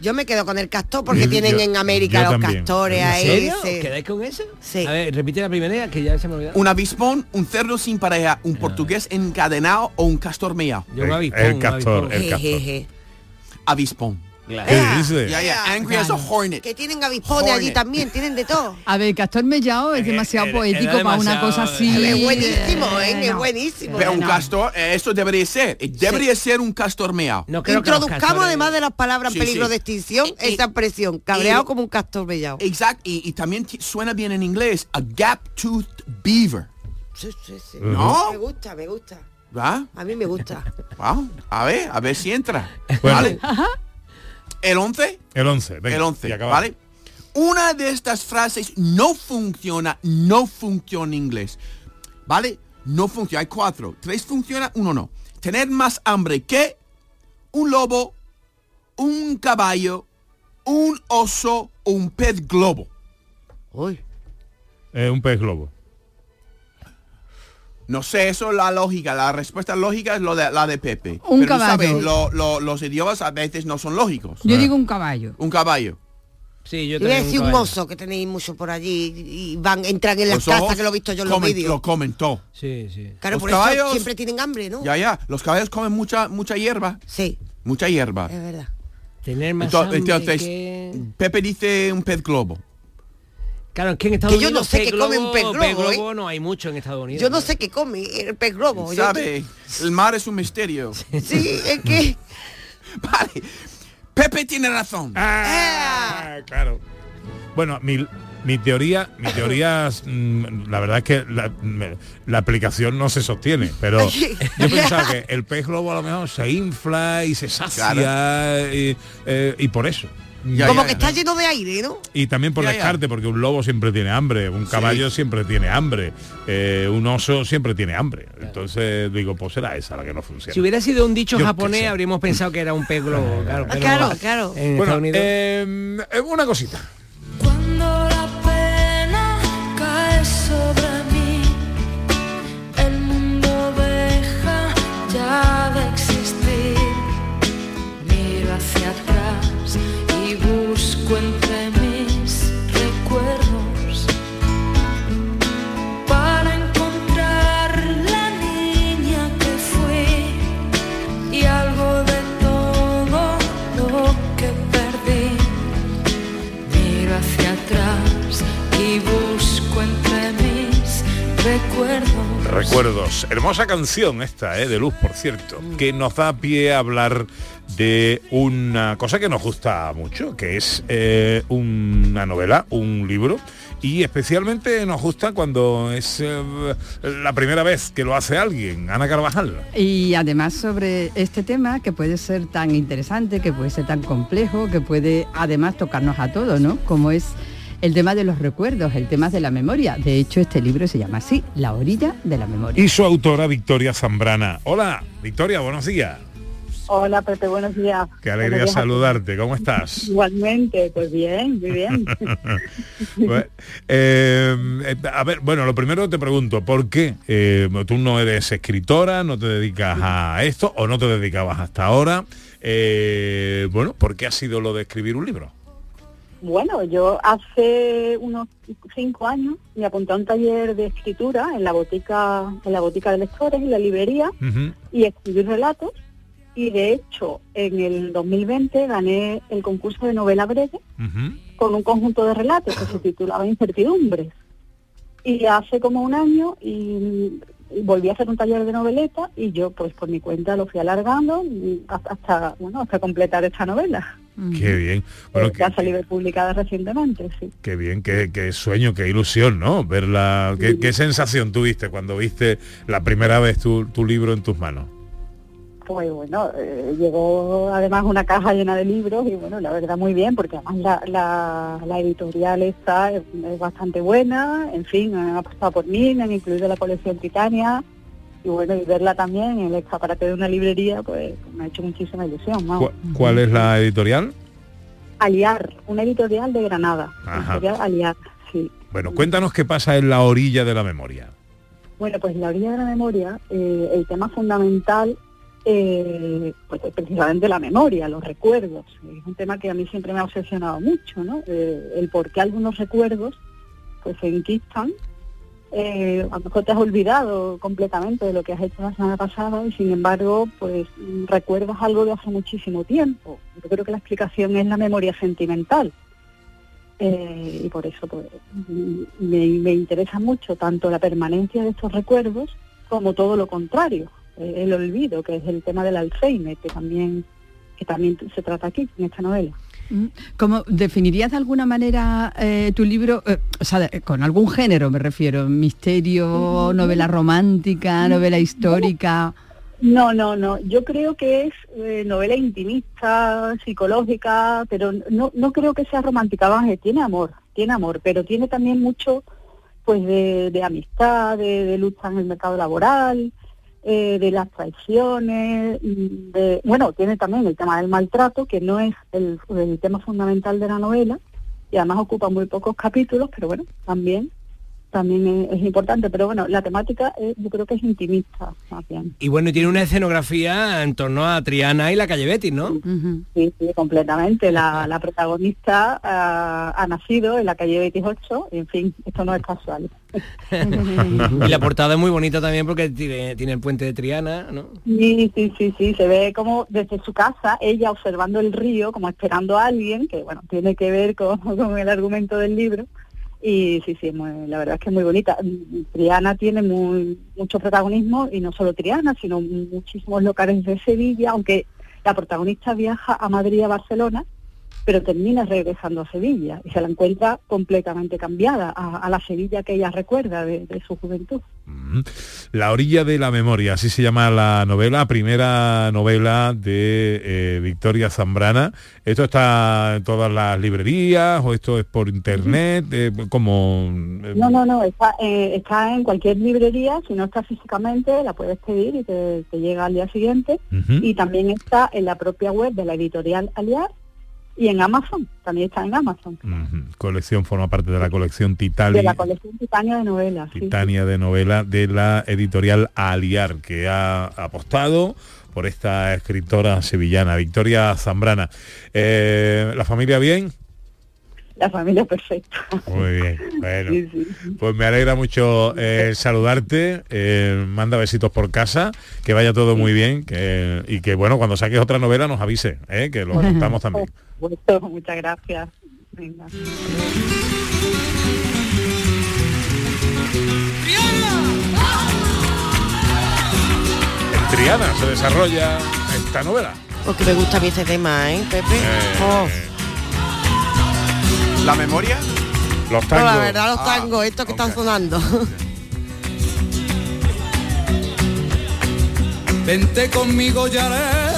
Yo me quedo con el castor porque Yo- tienen yo- en América los también. castores ¿En ahí. serio? sí. ¿Quedáis con eso? Sí. A ver, repite la primera que ya se me olvidó. Un avispón, un cerdo sin pareja, un portugués encadenado o un castor mellao. Yo un El- avispón, el un castor, avispón. el castor. Avispón. ¿Qué Ea. dice? Angry as a hornet. Que tienen avispones allí también, tienen de todo. A ver, Castor Mellao es demasiado poético era para una cosa así. Es buenísimo, ¿eh? Es no. buenísimo. Pero un castor, eh, eso debería ser. eh, Debería ser un castor mellao. No creo que los Introduzcamos castores- además de las palabras Sí, peligro sí. de extinción, Y- esa expresión, cabreado como un castor mellao. Exacto. Y, y también suena bien en inglés. A gap-toothed beaver. Sí, sí, sí. ¿No? Me gusta, me gusta. ¿Va? A mí me gusta. Vamos, a ver, a ver si entra. Bueno. ¿Vale? El 11, El 11, venga, el 11, y acabamos. ¿vale? una de estas frases no funciona, no funciona en inglés. ¿Vale? No funciona. Hay cuatro. Tres funciona, uno no. Tener más hambre que un lobo, un caballo, un oso o un pez globo. Eh, un pez globo. No sé, eso es la lógica. La respuesta lógica es lo de, la de Pepe. Un Pero tú caballo. sabes, lo- lo- los idiomas a veces no son lógicos. Yo digo un caballo. Un caballo. Sí, yo a decir un oso que tenéis mucho por allí y van, entran en las casas que lo he visto yo en los vídeos. Lo comen todo. Sí, sí. Claro, Los por caballos- eso siempre tienen hambre, ¿no? Ya, ya. Los caballos comen mucha, mucha hierba. Sí. Mucha hierba. Es verdad. Tener más Entonces, hambre entonces, que- Pepe dice un pez globo. Claro, es que en Estados Que yo no sé qué come un pez globo- globo, no hay mucho en Estados Unidos. Yo no sé qué come el pez globo. Yo- ¿Sabe? El mar es un misterio. Sí, es que... Vale. Pepe tiene razón. Ah, claro. Bueno, mi, mi teoría, mi teoría, mm, la verdad es que la, la aplicación no se sostiene, pero yo pensaba que el pez globo a lo mejor se infla y se sacia y, eh, y por eso. Como que está lleno de aire, ¿no? Y también por Ya, ya. descarte, porque un lobo siempre tiene hambre, un caballo siempre tiene hambre, eh, un oso siempre tiene hambre. Entonces digo, pues será esa la que no funciona. Si hubiera sido un dicho Yo japonés, habríamos pensado que era un pez globo. Claro, pero claro, claro. En Bueno, Estados Unidos. eh, una cosita. Cuando la pena cae sobre mí, el mundo deja ya de existir. Miro hacia atrás busco entre mis recuerdos para encontrar la niña que fui y algo de todo lo que perdí. Miro hacia atrás y busco entre mis recuerdos. Recuerdos. Hermosa canción esta, eh, de Luz, por cierto, que nos da pie a hablar de una cosa que nos gusta mucho, que es eh, una novela, un libro, y especialmente nos gusta cuando es eh, la primera vez que lo hace alguien, Ana Carvajal. Y además sobre este tema que puede ser tan interesante, que puede ser tan complejo, que puede además tocarnos a todos, ¿no? Como es el tema de los recuerdos, el tema de la memoria. De hecho, este libro se llama así, La orilla de la memoria. Y su autora, Victoria Zambrana. Hola, Victoria, buenos días. Hola Pepe, buenos días. Qué alegría días saludarte. ¿Cómo estás? Igualmente, pues bien, muy bien. Bueno, eh, eh, a ver, bueno, lo primero te pregunto, ¿por qué eh, tú no eres escritora, no te dedicas a esto o no te dedicabas hasta ahora? Eh, bueno, ¿por qué ha sido lo de escribir un libro? Bueno, yo hace unos cinco años me apunté a un taller de escritura en la botica, en la botica de lectores, en la librería, y escribí relatos. Y de hecho, en el 2020 gané el concurso de novela breve con un conjunto de relatos que se titulaba Incertidumbres. Y hace como un año y, y volví a hacer un taller de noveleta y yo pues por mi cuenta lo fui alargando hasta, bueno, hasta completar esta novela. Qué bien. Bueno, que ha salido publicada recientemente, sí. Qué bien, qué, qué sueño, qué ilusión, ¿no? Verla, qué, qué sensación tuviste cuando viste la primera vez tu, tu libro en tus manos. Pues bueno, eh, llegó además una caja llena de libros y bueno, la verdad muy bien, porque además la, la, la editorial está es, es bastante buena, en fin, han apostado por mí, me han incluido la colección Titania y bueno, y verla también en el escaparate de una librería, pues me ha hecho muchísima ilusión. ¿Cu- ¿Cuál es la editorial? Aliar, una editorial de Granada, editorial Aliar, sí. Bueno, cuéntanos qué pasa en la orilla de la memoria. Bueno, pues la orilla de la memoria, eh, el tema fundamental eh, pues es precisamente la memoria, los recuerdos. Es un tema que a mí siempre me ha obsesionado mucho, ¿no? Eh, el por qué algunos recuerdos pues se enquistan. Eh, a lo mejor te has olvidado completamente de lo que has hecho la semana pasada y sin embargo pues recuerdas algo de hace muchísimo tiempo. Yo creo que la explicación es la memoria sentimental. Y por eso pues, me, me interesa mucho tanto la permanencia de estos recuerdos como todo lo contrario, el olvido, que es el tema del Alzheimer, que también, que también se trata aquí, en esta novela. Mm, ¿Cómo definirías de alguna manera eh, tu libro, eh, o sea, con algún género me refiero, misterio, novela romántica, novela histórica? No, no, no. Yo creo que es eh, novela intimista, psicológica, pero no, no creo que sea romántica. Vamos, tiene amor, tiene amor, pero tiene también mucho, pues, de, de amistad, de, de lucha en el mercado laboral, eh, de las traiciones, de, bueno, tiene también el tema del maltrato, que no es el, el tema fundamental de la novela, y además ocupa muy pocos capítulos, pero bueno, también también es, importante, pero bueno, la temática es- yo creo que es intimista, más bien. Y bueno, y tiene una escenografía en torno a Triana y la calle Betis, ¿no? Sí, sí, completamente. La, la protagonista ah, ha nacido en la calle 28, en fin, esto no es casual. y la portada es muy bonita también porque tiene, tiene el puente de Triana, ¿no? Sí, sí, sí, sí, se ve como desde su casa, ella observando el río, como esperando a alguien, que bueno, tiene que ver con, con el argumento del libro. Y sí, sí, muy- la verdad es que es muy bonita. Triana tiene muy, mucho protagonismo, y no solo Triana, sino muchísimos locales de Sevilla, aunque la protagonista viaja a Madrid a Barcelona, pero termina regresando a Sevilla y se la encuentra completamente cambiada a, a la Sevilla que ella recuerda de, de su juventud. La orilla de la memoria, así se llama la novela, primera novela de eh, Victoria Zambrana. ¿Esto está en todas las librerías o esto es por internet? Eh, como eh, No, no, no, está, está en cualquier librería, si no está físicamente la puedes pedir y te, te llega al día siguiente. Y también está en la propia web de la editorial Aliar y en Amazon, también está en Amazon, colección, forma parte de la colección de Titali, la colección Titania de novelas. sí. Titania de novela de la editorial Aliar, que ha apostado por esta escritora sevillana, Victoria Zambrana. Eh, ¿La familia bien? La familia perfecta. Muy bien, bueno. Sí, sí. Pues me alegra mucho eh, saludarte, eh, manda besitos por casa, que vaya todo muy bien que, y que bueno, cuando saques otra novela nos avise, eh, que lo contamos también. Supuesto, muchas gracias. Venga. En Triana se desarrolla esta novela. Porque me gusta a mí ese tema, ¿eh, Pepe? Eh, Oh. ¿La memoria? Los No, tangos. la verdad, los tangos, estos que están sonando. Vente conmigo ya haremos.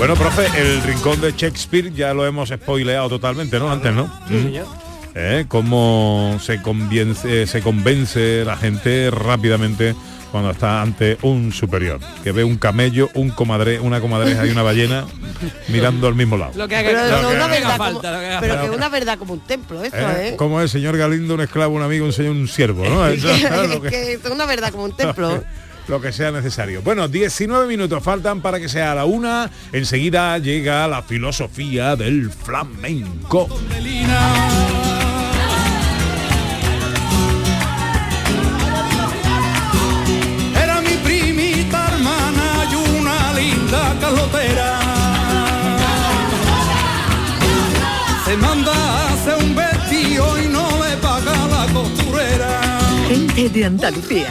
Bueno, profe, el rincón de Shakespeare ya lo hemos spoileado totalmente, ¿no? Antes, ¿no? Mm. ¿Eh? Cómo se convence, se convence la gente rápidamente cuando está ante un superior, que ve un camello, un comadre, una comadreja y una ballena mirando al mismo lado. Lo que haga, Pero, lo que una haga verdad falta, como, lo que haga pero falta. que una verdad como un templo, eso, ¿Eh? ¿eh? Como el señor Galindo, un esclavo, un amigo, un señor, un siervo, ¿no? Que es una verdad como un templo. lo que sea necesario. Bueno, 19 minutos faltan para que sea la una. Enseguida llega la filosofía del flamenco. Era mi primita hermana y una linda calotera. Se manda a hacer un vestido y no le paga la costurera. Gente de Andalucía,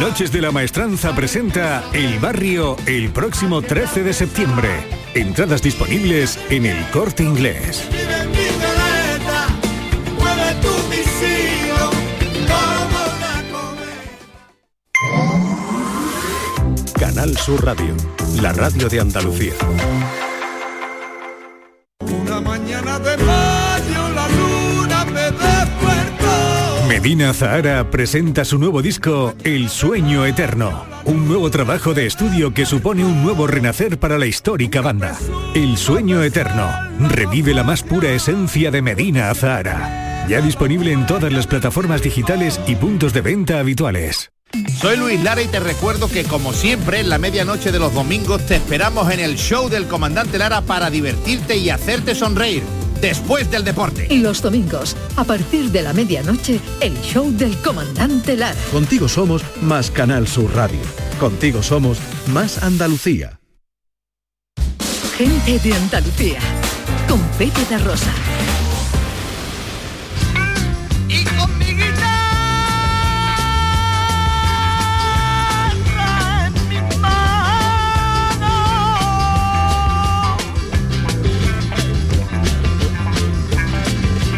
Noches de la Maestranza presenta El Barrio el próximo 13 de septiembre. Entradas disponibles en el corte inglés. Canal Sur Radio, la radio de Andalucía. Medina Zahara presenta su nuevo disco El Sueño Eterno, un nuevo trabajo de estudio que supone un nuevo renacer para la histórica banda. El Sueño Eterno revive la más pura esencia de Medina Zahara. Ya disponible en todas las plataformas digitales y puntos de venta habituales. Soy Luis Lara y te recuerdo que como siempre en la medianoche de los domingos te esperamos en el show del comandante Lara para divertirte y hacerte sonreír después del deporte. Y los domingos, a partir de la medianoche, el show del comandante Lara. Contigo somos más Canal Sur Radio. Contigo somos más Andalucía. Gente de Andalucía. Con Pepe de Rosa.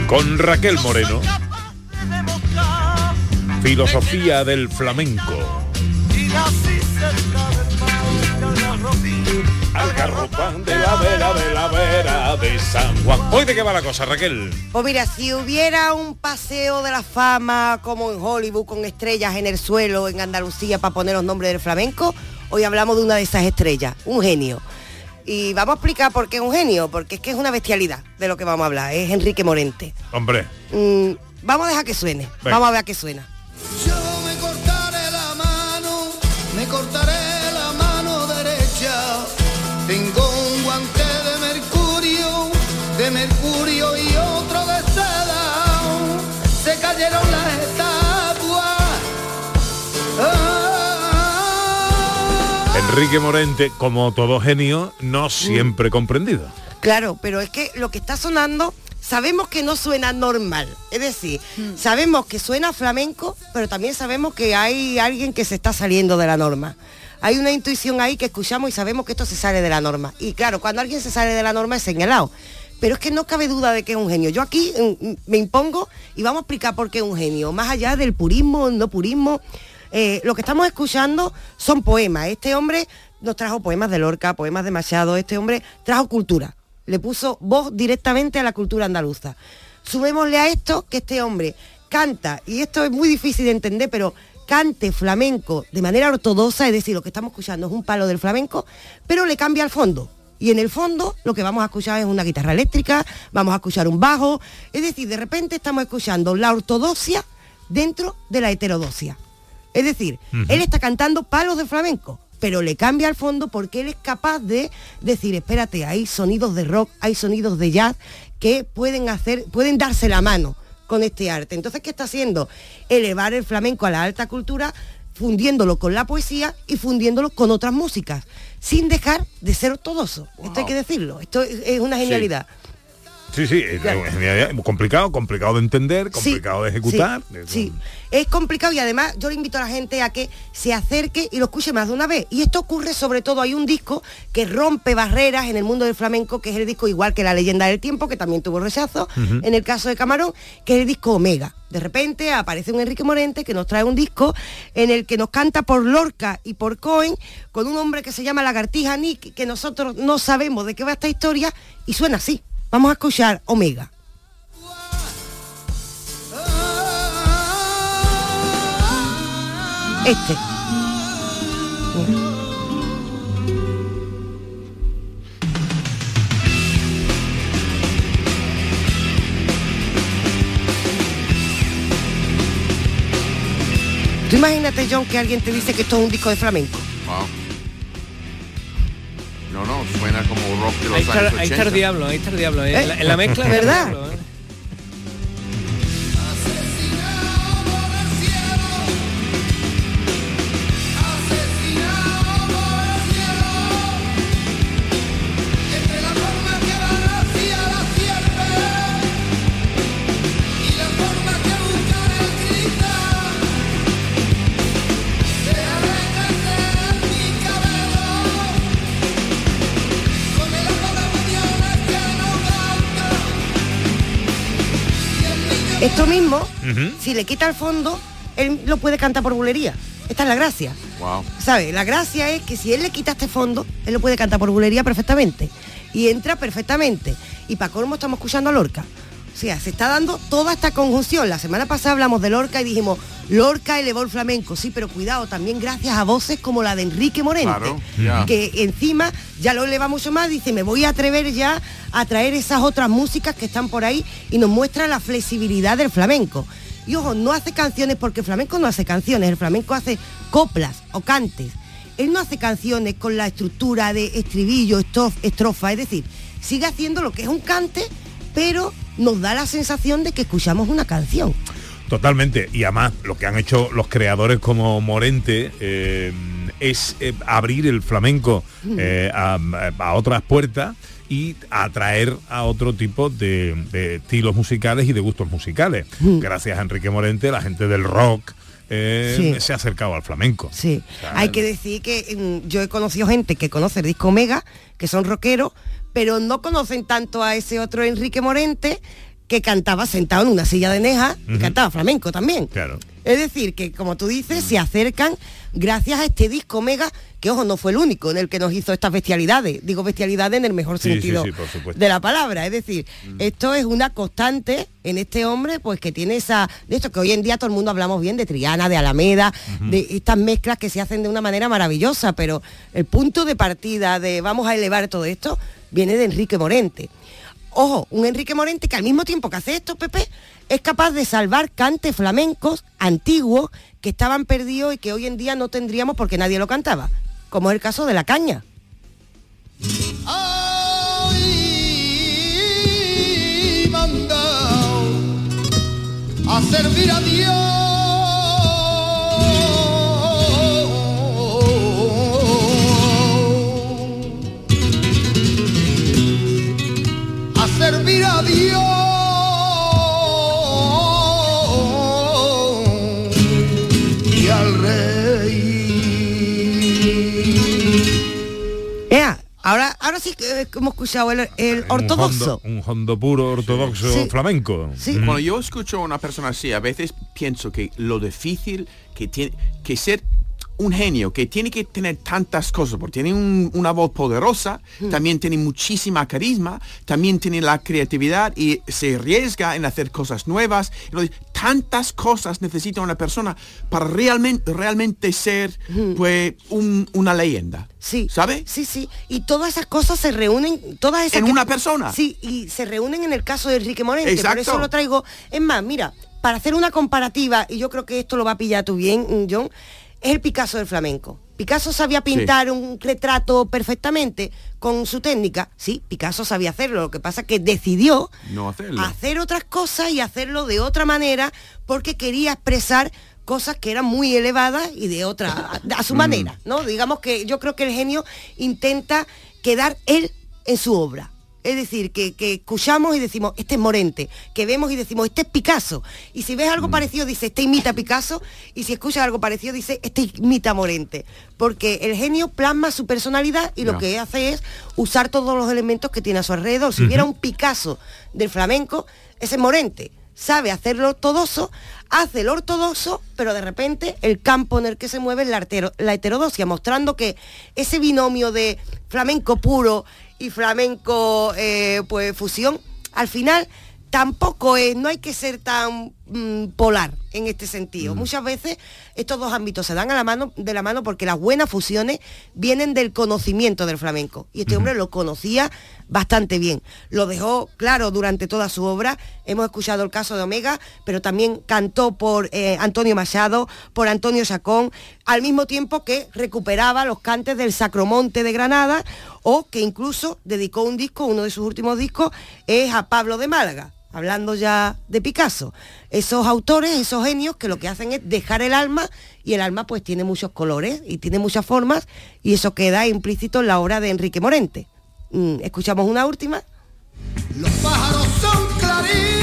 Con Raquel Moreno. Filosofía del flamenco. Algarropan de la vera, de la vera de San Juan. ¿Hoy de qué va la cosa, Raquel? Pues mira, si hubiera un paseo de la fama como en Hollywood con estrellas en el suelo en Andalucía para poner los nombres del flamenco, hoy hablamos de una de esas estrellas, un genio. Y vamos a explicar por qué es un genio, porque es que es una bestialidad de lo que vamos a hablar, es Enrique Morente. Hombre, Mm, vamos a dejar que suene, Venga. vamos a ver a qué suena. Me cortaré la mano, me cortaré Enrique Morente, como todo genio, no siempre comprendido. Claro, pero es que lo que está sonando, sabemos que no suena normal. Es decir, sabemos que suena flamenco, pero también sabemos que hay alguien que se está saliendo de la norma. Hay una intuición ahí que escuchamos y sabemos que esto se sale de la norma. Y claro, cuando alguien se sale de la norma es señalado. Pero es que no cabe duda de que es un genio. Yo aquí mm, mm, me impongo y vamos a explicar por qué es un genio. Más allá del purismo, no purismo, eh, lo que estamos escuchando son poemas. Este hombre nos trajo poemas de Lorca, poemas de Machado. Este hombre trajo cultura. Le puso voz directamente a la cultura andaluza. Sumémosle a esto que este hombre canta, y esto es muy difícil de entender, pero cante flamenco de manera ortodoxa, es decir, lo que estamos escuchando es un palo del flamenco, pero le cambia el fondo. Y en el fondo lo que vamos a escuchar es una guitarra eléctrica, vamos a escuchar un bajo, es decir, de repente estamos escuchando la ortodoxia dentro de la heterodoxia. Es decir, él está cantando palos de flamenco, pero le cambia el fondo porque él es capaz de decir, espérate, hay sonidos de rock, hay sonidos de jazz que pueden hacer, pueden darse la mano con este arte. Entonces, ¿qué está haciendo? Elevar el flamenco a la alta cultura, fundiéndolo con la poesía y fundiéndolo con otras músicas, sin dejar de ser ortodoxo. Esto hay que decirlo. Esto es es una genialidad. Sí, sí, una genialidad. complicado, complicado de entender, complicado de ejecutar. Sí, sí. es complicado y además yo le invito a la gente a que se acerque y lo escuche más de una vez. Y esto ocurre sobre todo, hay un disco que rompe barreras en el mundo del flamenco, que es el disco igual que La leyenda del tiempo, que también tuvo rechazo, en el caso de Camarón, que es el disco Omega. De repente aparece un Enrique Morente que nos trae un disco en el que nos canta por Lorca y por Cohen, con un hombre que se llama Lagartija Nick, que nosotros no sabemos de qué va esta historia, y suena así. Vamos a escuchar Omega. Este. Tú imagínate, John, que alguien te dice que esto es un disco de flamenco. No, no, suena como rock de los Ahí está, años ahí está el 80. diablo, ahí está el diablo. eh. ¿Eh? En, la, en la mezcla está el ¿Verdad? diablo, eh. Esto mismo, si le quita el fondo, él lo puede cantar por bulería. Esta es la gracia. Wow. ¿Sabe? La gracia es que si él le quita este fondo, él lo puede cantar por bulería perfectamente. Y entra perfectamente. Y para colmo estamos escuchando a Lorca. O sea, se está dando toda esta conjunción. La semana pasada hablamos de Lorca y dijimos, Lorca elevó el flamenco. Sí, pero cuidado, también gracias a voces como la de Enrique Morente. Claro. Que encima ya lo eleva mucho más. Dice, me voy a atrever ya a traer esas otras músicas que están por ahí y nos muestra la flexibilidad del flamenco. Y ojo, no hace canciones porque el flamenco no hace canciones, el flamenco hace coplas o cantes. Él no hace canciones con la estructura de estribillo, estrof- estrofa, es decir, sigue haciendo lo que es un cante, pero nos da la sensación de que escuchamos una canción. Totalmente. Y además, lo que han hecho los creadores como Morente eh, es eh, abrir el flamenco eh, a, a otras puertas y atraer a otro tipo de, de estilos musicales y de gustos musicales. Mm. Gracias a Enrique Morente, la gente del rock eh, Sí. se ha acercado al flamenco. Sí, hay que decir que mm, yo he conocido gente que conoce el disco Omega, que son rockeros, pero no conocen tanto a ese otro Enrique Morente que cantaba sentado en una silla de neja y cantaba flamenco también. Claro. Es decir, que como tú dices, se acercan gracias a este disco Omega, que ojo, no fue el único en el que nos hizo estas bestialidades. Digo bestialidades en el mejor Sí, sentido sí, de la palabra. Es decir, esto es una constante en este hombre, pues que tiene esa. De esto que hoy en día todo el mundo hablamos bien de Triana, de Alameda, de estas mezclas que se hacen de una manera maravillosa, pero el punto de partida de vamos a elevar todo esto viene de Enrique Morente. Ojo, un Enrique Morente que al mismo tiempo que hace esto, Pepe, es capaz de salvar cantes flamencos antiguos que estaban perdidos y que hoy en día no tendríamos porque nadie lo cantaba, como es el caso de la caña. A Dios y al rey Ea, ahora, ahora sí que eh, hemos escuchado el, el ortodoxo. Un hondo, puro ortodoxo Sí. flamenco. Mm. Cuando yo escucho a una persona así, a veces pienso que lo difícil que tiene que ser un genio, que tiene que tener tantas cosas, porque tiene un- una voz poderosa, también tiene muchísima carisma, también tiene la creatividad y se arriesga en hacer cosas nuevas. Entonces, tantas cosas necesita una persona para realmente, realmente ser pues un- una leyenda. Sí. ¿Sabe? Sí, sí. Y todas esas cosas se reúnen, todas esas En que- una persona. Sí, y se reúnen en el caso de Enrique Morente. Por Exacto. eso lo traigo. Es más, mira, para hacer una comparativa, y yo creo que esto lo va a pillar tú bien, mm, John, es el Picasso del flamenco. Picasso sabía pintar un retrato perfectamente con su técnica. Sí, Picasso sabía hacerlo. Lo que pasa es que decidió No hacerlo. hacer otras cosas y hacerlo de otra manera porque quería expresar cosas que eran muy elevadas y de otra, a, a su Mm. manera, ¿no? Digamos que yo creo que el genio intenta quedar él en su obra. Es decir, que, que escuchamos y decimos, este es Morente, que vemos y decimos, este es Picasso. Y si ves algo parecido, dice, este imita a Picasso, y si escuchas algo parecido, dice, este imita a Morente. Porque el genio plasma su personalidad y lo que hace es usar todos los elementos que tiene a su alrededor. Si hubiera un Picasso del flamenco, ese es Morente. Sabe hacerlo ortodoxo, hace el ortodoxo, pero de repente el campo en el que se mueve es la heterodoxia, mostrando que ese binomio de flamenco puro y flamenco eh, pues fusión, al final tampoco es, no hay que ser tan mm, polar en este sentido. Muchas veces estos dos ámbitos se dan a la mano, de la mano porque las buenas fusiones vienen del conocimiento del flamenco. Y este hombre lo conocía bastante bien. Lo dejó claro durante toda su obra. Hemos escuchado el caso de Omega, pero también cantó por eh, Antonio Machado, por Antonio Sacón, al mismo tiempo que recuperaba los cantes del Sacromonte de Granada o que incluso dedicó un disco, uno de sus últimos discos, es a Pablo de Málaga hablando ya de Picasso, esos autores, esos genios que lo que hacen es dejar el alma y el alma pues tiene muchos colores y tiene muchas formas y eso queda implícito en la obra de Enrique Morente. Mm, Escuchamos una última. Los pájaros son clarines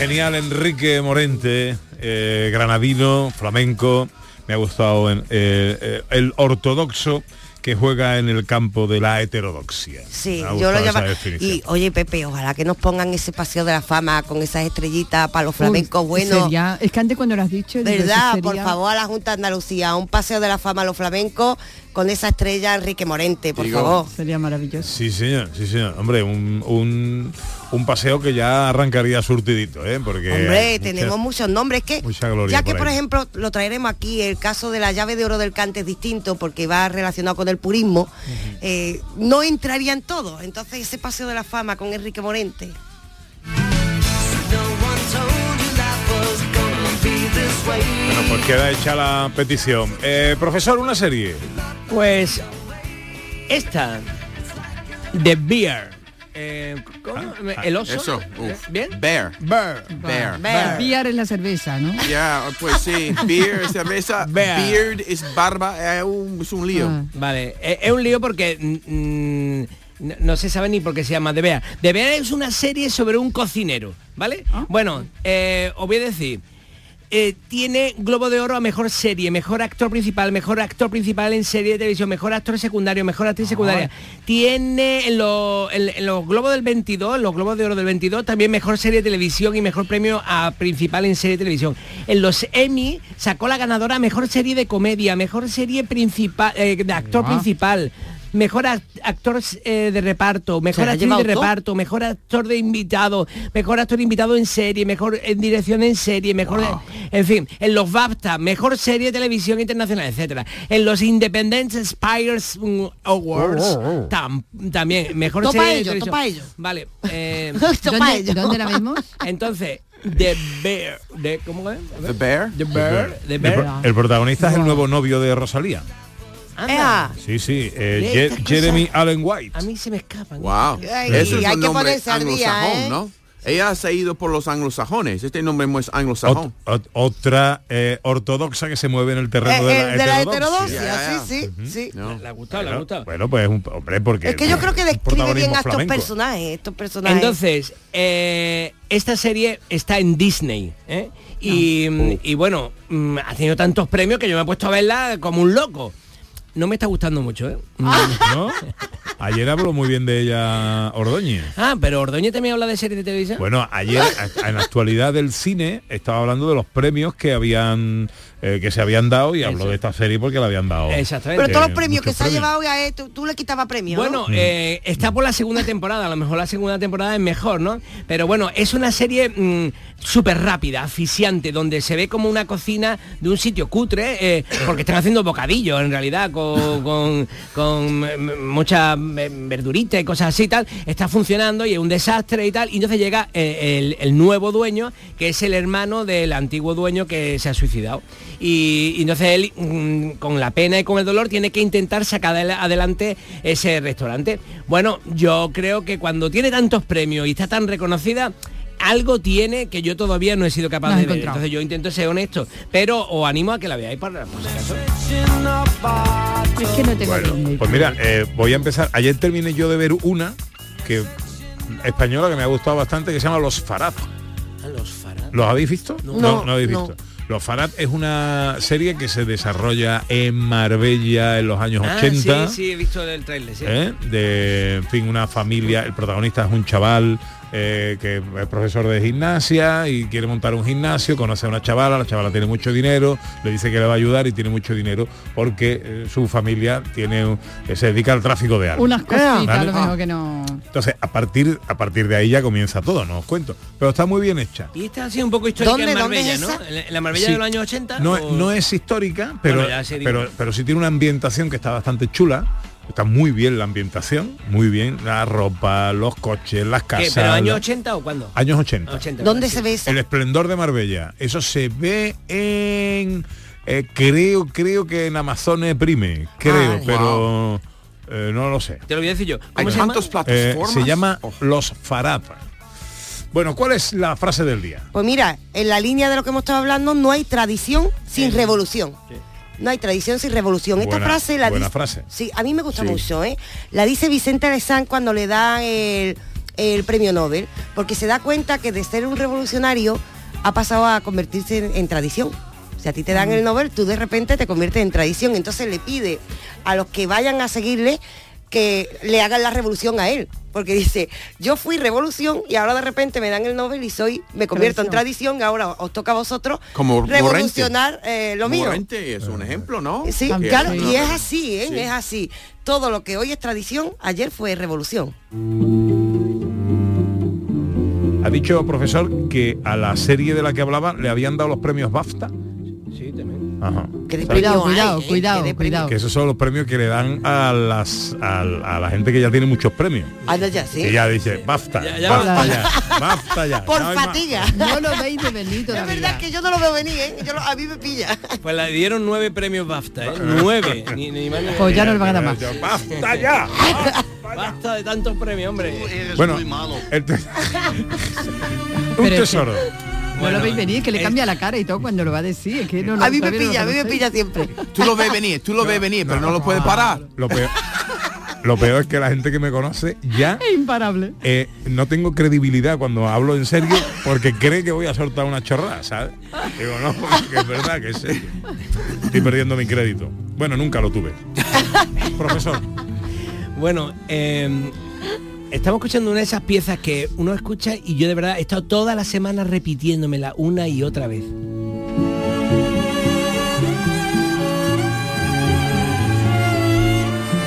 genial Enrique Morente, eh, granadino, flamenco, me ha gustado en, eh, eh, el ortodoxo que juega en el campo de la heterodoxia. Sí, yo lo llamo. Y oye, Pepe, ojalá que nos pongan ese paseo de la fama con esas estrellitas para los flamencos buenos. Sería- es que antes cuando lo has dicho... digo, ¿Verdad? Por favor, a la Junta de Andalucía, un paseo de la fama a los flamencos con esa estrella Enrique Morente, por Digo, favor. Sería maravilloso. Sí, señor, sí, señor. Hombre, un, un, un paseo que ya arrancaría surtidito, ¿eh? Porque Hombre, tenemos muchos nombres que mucha gloria ya que por ejemplo lo traeremos aquí el caso de la llave de oro del cante es distinto porque va relacionado con el purismo eh, no entraría en todo entonces ese paseo de la fama con Enrique Morente Bueno, pues queda hecha la petición. Eh, profesor, una serie. Pues esta, The Bear. Eh, ¿cómo? ¿El oso? Eso, ¿Eh? uf. ¿Bien? Bear. Bear. Bear. El Beer es la cerveza, ¿no? Ya, pues sí, beer, cerveza, Bear. beard es barba, es un, es un lío. Ah. Vale, eh, es un lío porque mm, no, no se sabe ni por qué se llama The Bear. The Bear es una serie sobre un cocinero, ¿vale? Bueno, eh, os voy a decir. Eh, tiene Globo de Oro a mejor serie, mejor actor principal, mejor actor principal en serie de televisión, mejor actor secundario, mejor actriz secundaria. Tiene en, lo- en- en los Globos del 22, en los Globos de Oro del 22, también mejor serie de televisión y mejor premio a principal en serie de televisión. En los Emmy sacó la ganadora mejor serie de comedia, mejor serie principal, eh, de actor principal. Mejor act- actor eh, de reparto, mejor actriz de todo. reparto, mejor actor de invitado, mejor actor invitado en serie, mejor en dirección en serie, mejor, en fin, en los BAFTA, mejor serie de televisión internacional, etcétera. En los Independent Spires mm, Awards Oh, oh, oh. tam- también mejor Topa serie de ello, topa ello. Vale. eh, Topa ¿Dónde- ello. dónde la vemos? Entonces, The Bear, de, ¿cómo es? The Bear. The Bear, The Bear. pro- el protagonista es el nuevo novio de Rosalía. Anda. Sí, sí, eh, Jeremy. Allen White. A mí se me escapan. Wow. Ay, Eso hay es un que nombre ponerse al día, ¿eh? ¿no? Ella se ha ido por los anglosajones. Este nombre es anglosajón. Ot- ot- otra eh, ortodoxa que se mueve en el terreno de Eh, la, el de la heterodoxia. heterodoxia sí sí sí Le ha gustado, le ha Bueno, gustado. Bueno, pues un hombre, porque es que yo creo que describe bien a estos personajes estos personajes Entonces, eh, esta serie está en Disney. ¿eh? Y, mm, y bueno, mm, ha tenido tantos premios que yo me he puesto a verla como un loco. No me está gustando mucho, ¿eh? ¿No? Ayer habló muy bien de ella Ordóñez. Ah, pero Ordóñez también habla de series de televisión. Bueno, ayer en la actualidad del cine estaba hablando de los premios que habían eh, que se habían dado y habló de esta serie porque la habían dado. Exactamente. pero todos eh, los premios que se ha llevado ya eh, tú, tú le quitabas premios Bueno, ¿no? eh, está por la segunda temporada, a lo mejor la segunda temporada es mejor, ¿no? Pero bueno, es una serie mm, súper rápida, asfixiante, donde se ve como una cocina de un sitio cutre, eh, porque están haciendo bocadillos en realidad, con, con, con, mm, mucha mm, verdurita y cosas así y tal, está funcionando y es un desastre y tal, y entonces llega eh, el, el nuevo dueño, que es el hermano del antiguo dueño que se ha suicidado. Y, y entonces él, mm, con la pena y con el dolor, tiene que intentar sacar adel- adelante ese restaurante. Bueno, yo creo que cuando tiene tantos premios y está tan reconocida, algo tiene que yo todavía no he sido capaz No has de ver. Entonces yo intento ser honesto, pero os animo a que la veáis para por si acaso. Es que no tengo Bueno, pues mira, eh, voy a empezar. Ayer terminé yo de ver una que española que me ha gustado bastante que se llama Los Farad. A los Farad. ¿Los habéis visto? No, no, habéis no. Los Farad es una serie que se desarrolla en Marbella en los años Ah, 80. sí, sí, he visto el trailer, sí. ¿eh? de en fin una familia el protagonista es un chaval eh, que es profesor de gimnasia y quiere montar un gimnasio conoce a una chavala la chavala tiene mucho dinero le dice que le va a ayudar y tiene mucho dinero porque eh, su familia tiene un- eh, se dedica al tráfico de armas Unas cositas ¿Vale? a lo mejor que no. entonces a partir a partir de ahí ya comienza todo no os cuento pero está muy bien hecha Y esta ha sido un poco histórica ¿Dónde- en dónde Marbella, es ¿no? esa? En la- Marbella Sí. de los años 80. no, o- no es histórica pero, Bueno, pero pero sí tiene una ambientación que está bastante chula está muy bien la ambientación muy bien la ropa los coches las ¿Qué, casas ¿Pero años la- 80 o cuándo? Años 80. 80, ¿dónde sí. se ve esa? El esplendor de Marbella. Eso se ve en eh, creo creo que en Amazones Prime, creo, Ah, pero eh, no lo sé. Te lo voy a decir yo. Hay ¿Cómo se llama? tantos Eh, se llama Oh. Los Farad. Bueno, ¿cuál es la frase del día? Pues mira, en la línea de lo que hemos estado hablando, no hay tradición sin revolución. No hay tradición sin revolución. Esta frase la buena dice. frase. Sí, a mí me gusta Sí. mucho, ¿eh? La dice Vicente Alessán cuando le da el, el premio Nobel, porque se da cuenta que de ser un revolucionario ha pasado a convertirse en, en tradición. Si a ti te dan el Nobel, tú de repente te conviertes en tradición. Entonces le pide a los que vayan a seguirle que le hagan la revolución a él. Porque dice, yo fui revolución y ahora de repente me dan el Nobel y soy, me convierto en tradición ahora os toca a vosotros Como revolucionar eh, lo mío. Es un ejemplo, ¿no? Sí, claro, y es así, ¿eh? Sí. es así. Todo lo que hoy es tradición, ayer fue revolución. Ha dicho, profesor, que a la serie de la que hablaba le habían dado los premios BAFTA. Sí, Ajá. Cuidado, cuidado, cuidado, cuidado. Que esos son los premios que le dan a las a, a la gente que ya tiene muchos premios. Anda ya, sí. Que ya dice, BAFTA, ya BAFTA basta. ya, BAFTA ya. Por no hay más". fatiga. No lo veis de venir Es todavía. verdad que yo no lo veo venir, ¿eh? Yo lo- a mí me pilla. Pues le dieron nueve premios BAFTA, ¿eh? Nueve. Ni, ni más ni Pues ya no le van a dar más. ¡Basta ya! Basta de tantos premios, hombre. Bueno, el te- un Pero es que- tesoro. No lo veis venir, es que le cambia la cara y todo cuando lo va a decir. Es que no, lo- A mí me no pilla, a mí me pilla siempre. Tú lo ves venir, tú lo ves venir, pero no lo puedes parar. Lo peor, lo peor es que la gente que me conoce ya Es imparable. eh, no tengo credibilidad cuando hablo en serio porque cree que voy a soltar una chorrada, ¿sabes? Digo, no, que es verdad que es serio. Estoy perdiendo mi crédito. Bueno, nunca lo tuve. Profesor. Bueno, eh, estamos escuchando una de esas piezas que uno escucha y yo de verdad he estado toda la semana repitiéndomela una y otra vez.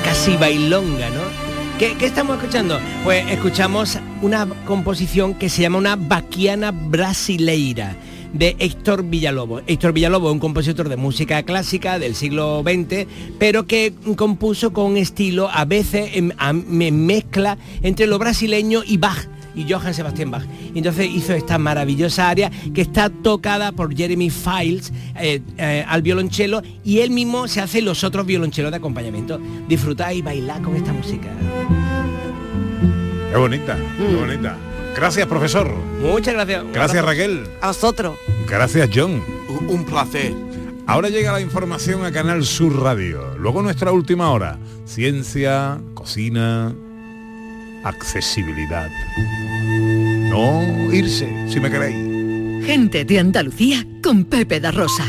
Casi bailonga, ¿no? ¿Qué, estamos escuchando? Pues escuchamos una composición que se llama una Baquiana Brasileira de Héctor Villalobos. Héctor Villalobos es un compositor de música clásica del siglo XX, pero que compuso con un estilo a veces en, a- me mezcla entre lo brasileño y Bach y Johann Sebastian Bach. Entonces hizo esta maravillosa área que está tocada por Jeremy Files eh, eh, al violonchelo y él mismo se hace los otros violonchelos de acompañamiento. Disfrutad y bailad con esta música. Qué bonita, qué bonita. Gracias, profesor. Muchas gracias. Gracias, Raquel. A vosotros. Gracias, John. Un placer. Ahora llega la información a Canal Sur Radio. Luego nuestra última hora. Ciencia, cocina, accesibilidad. No irse, si me queréis. Gente de Andalucía con Pepe da Rosa.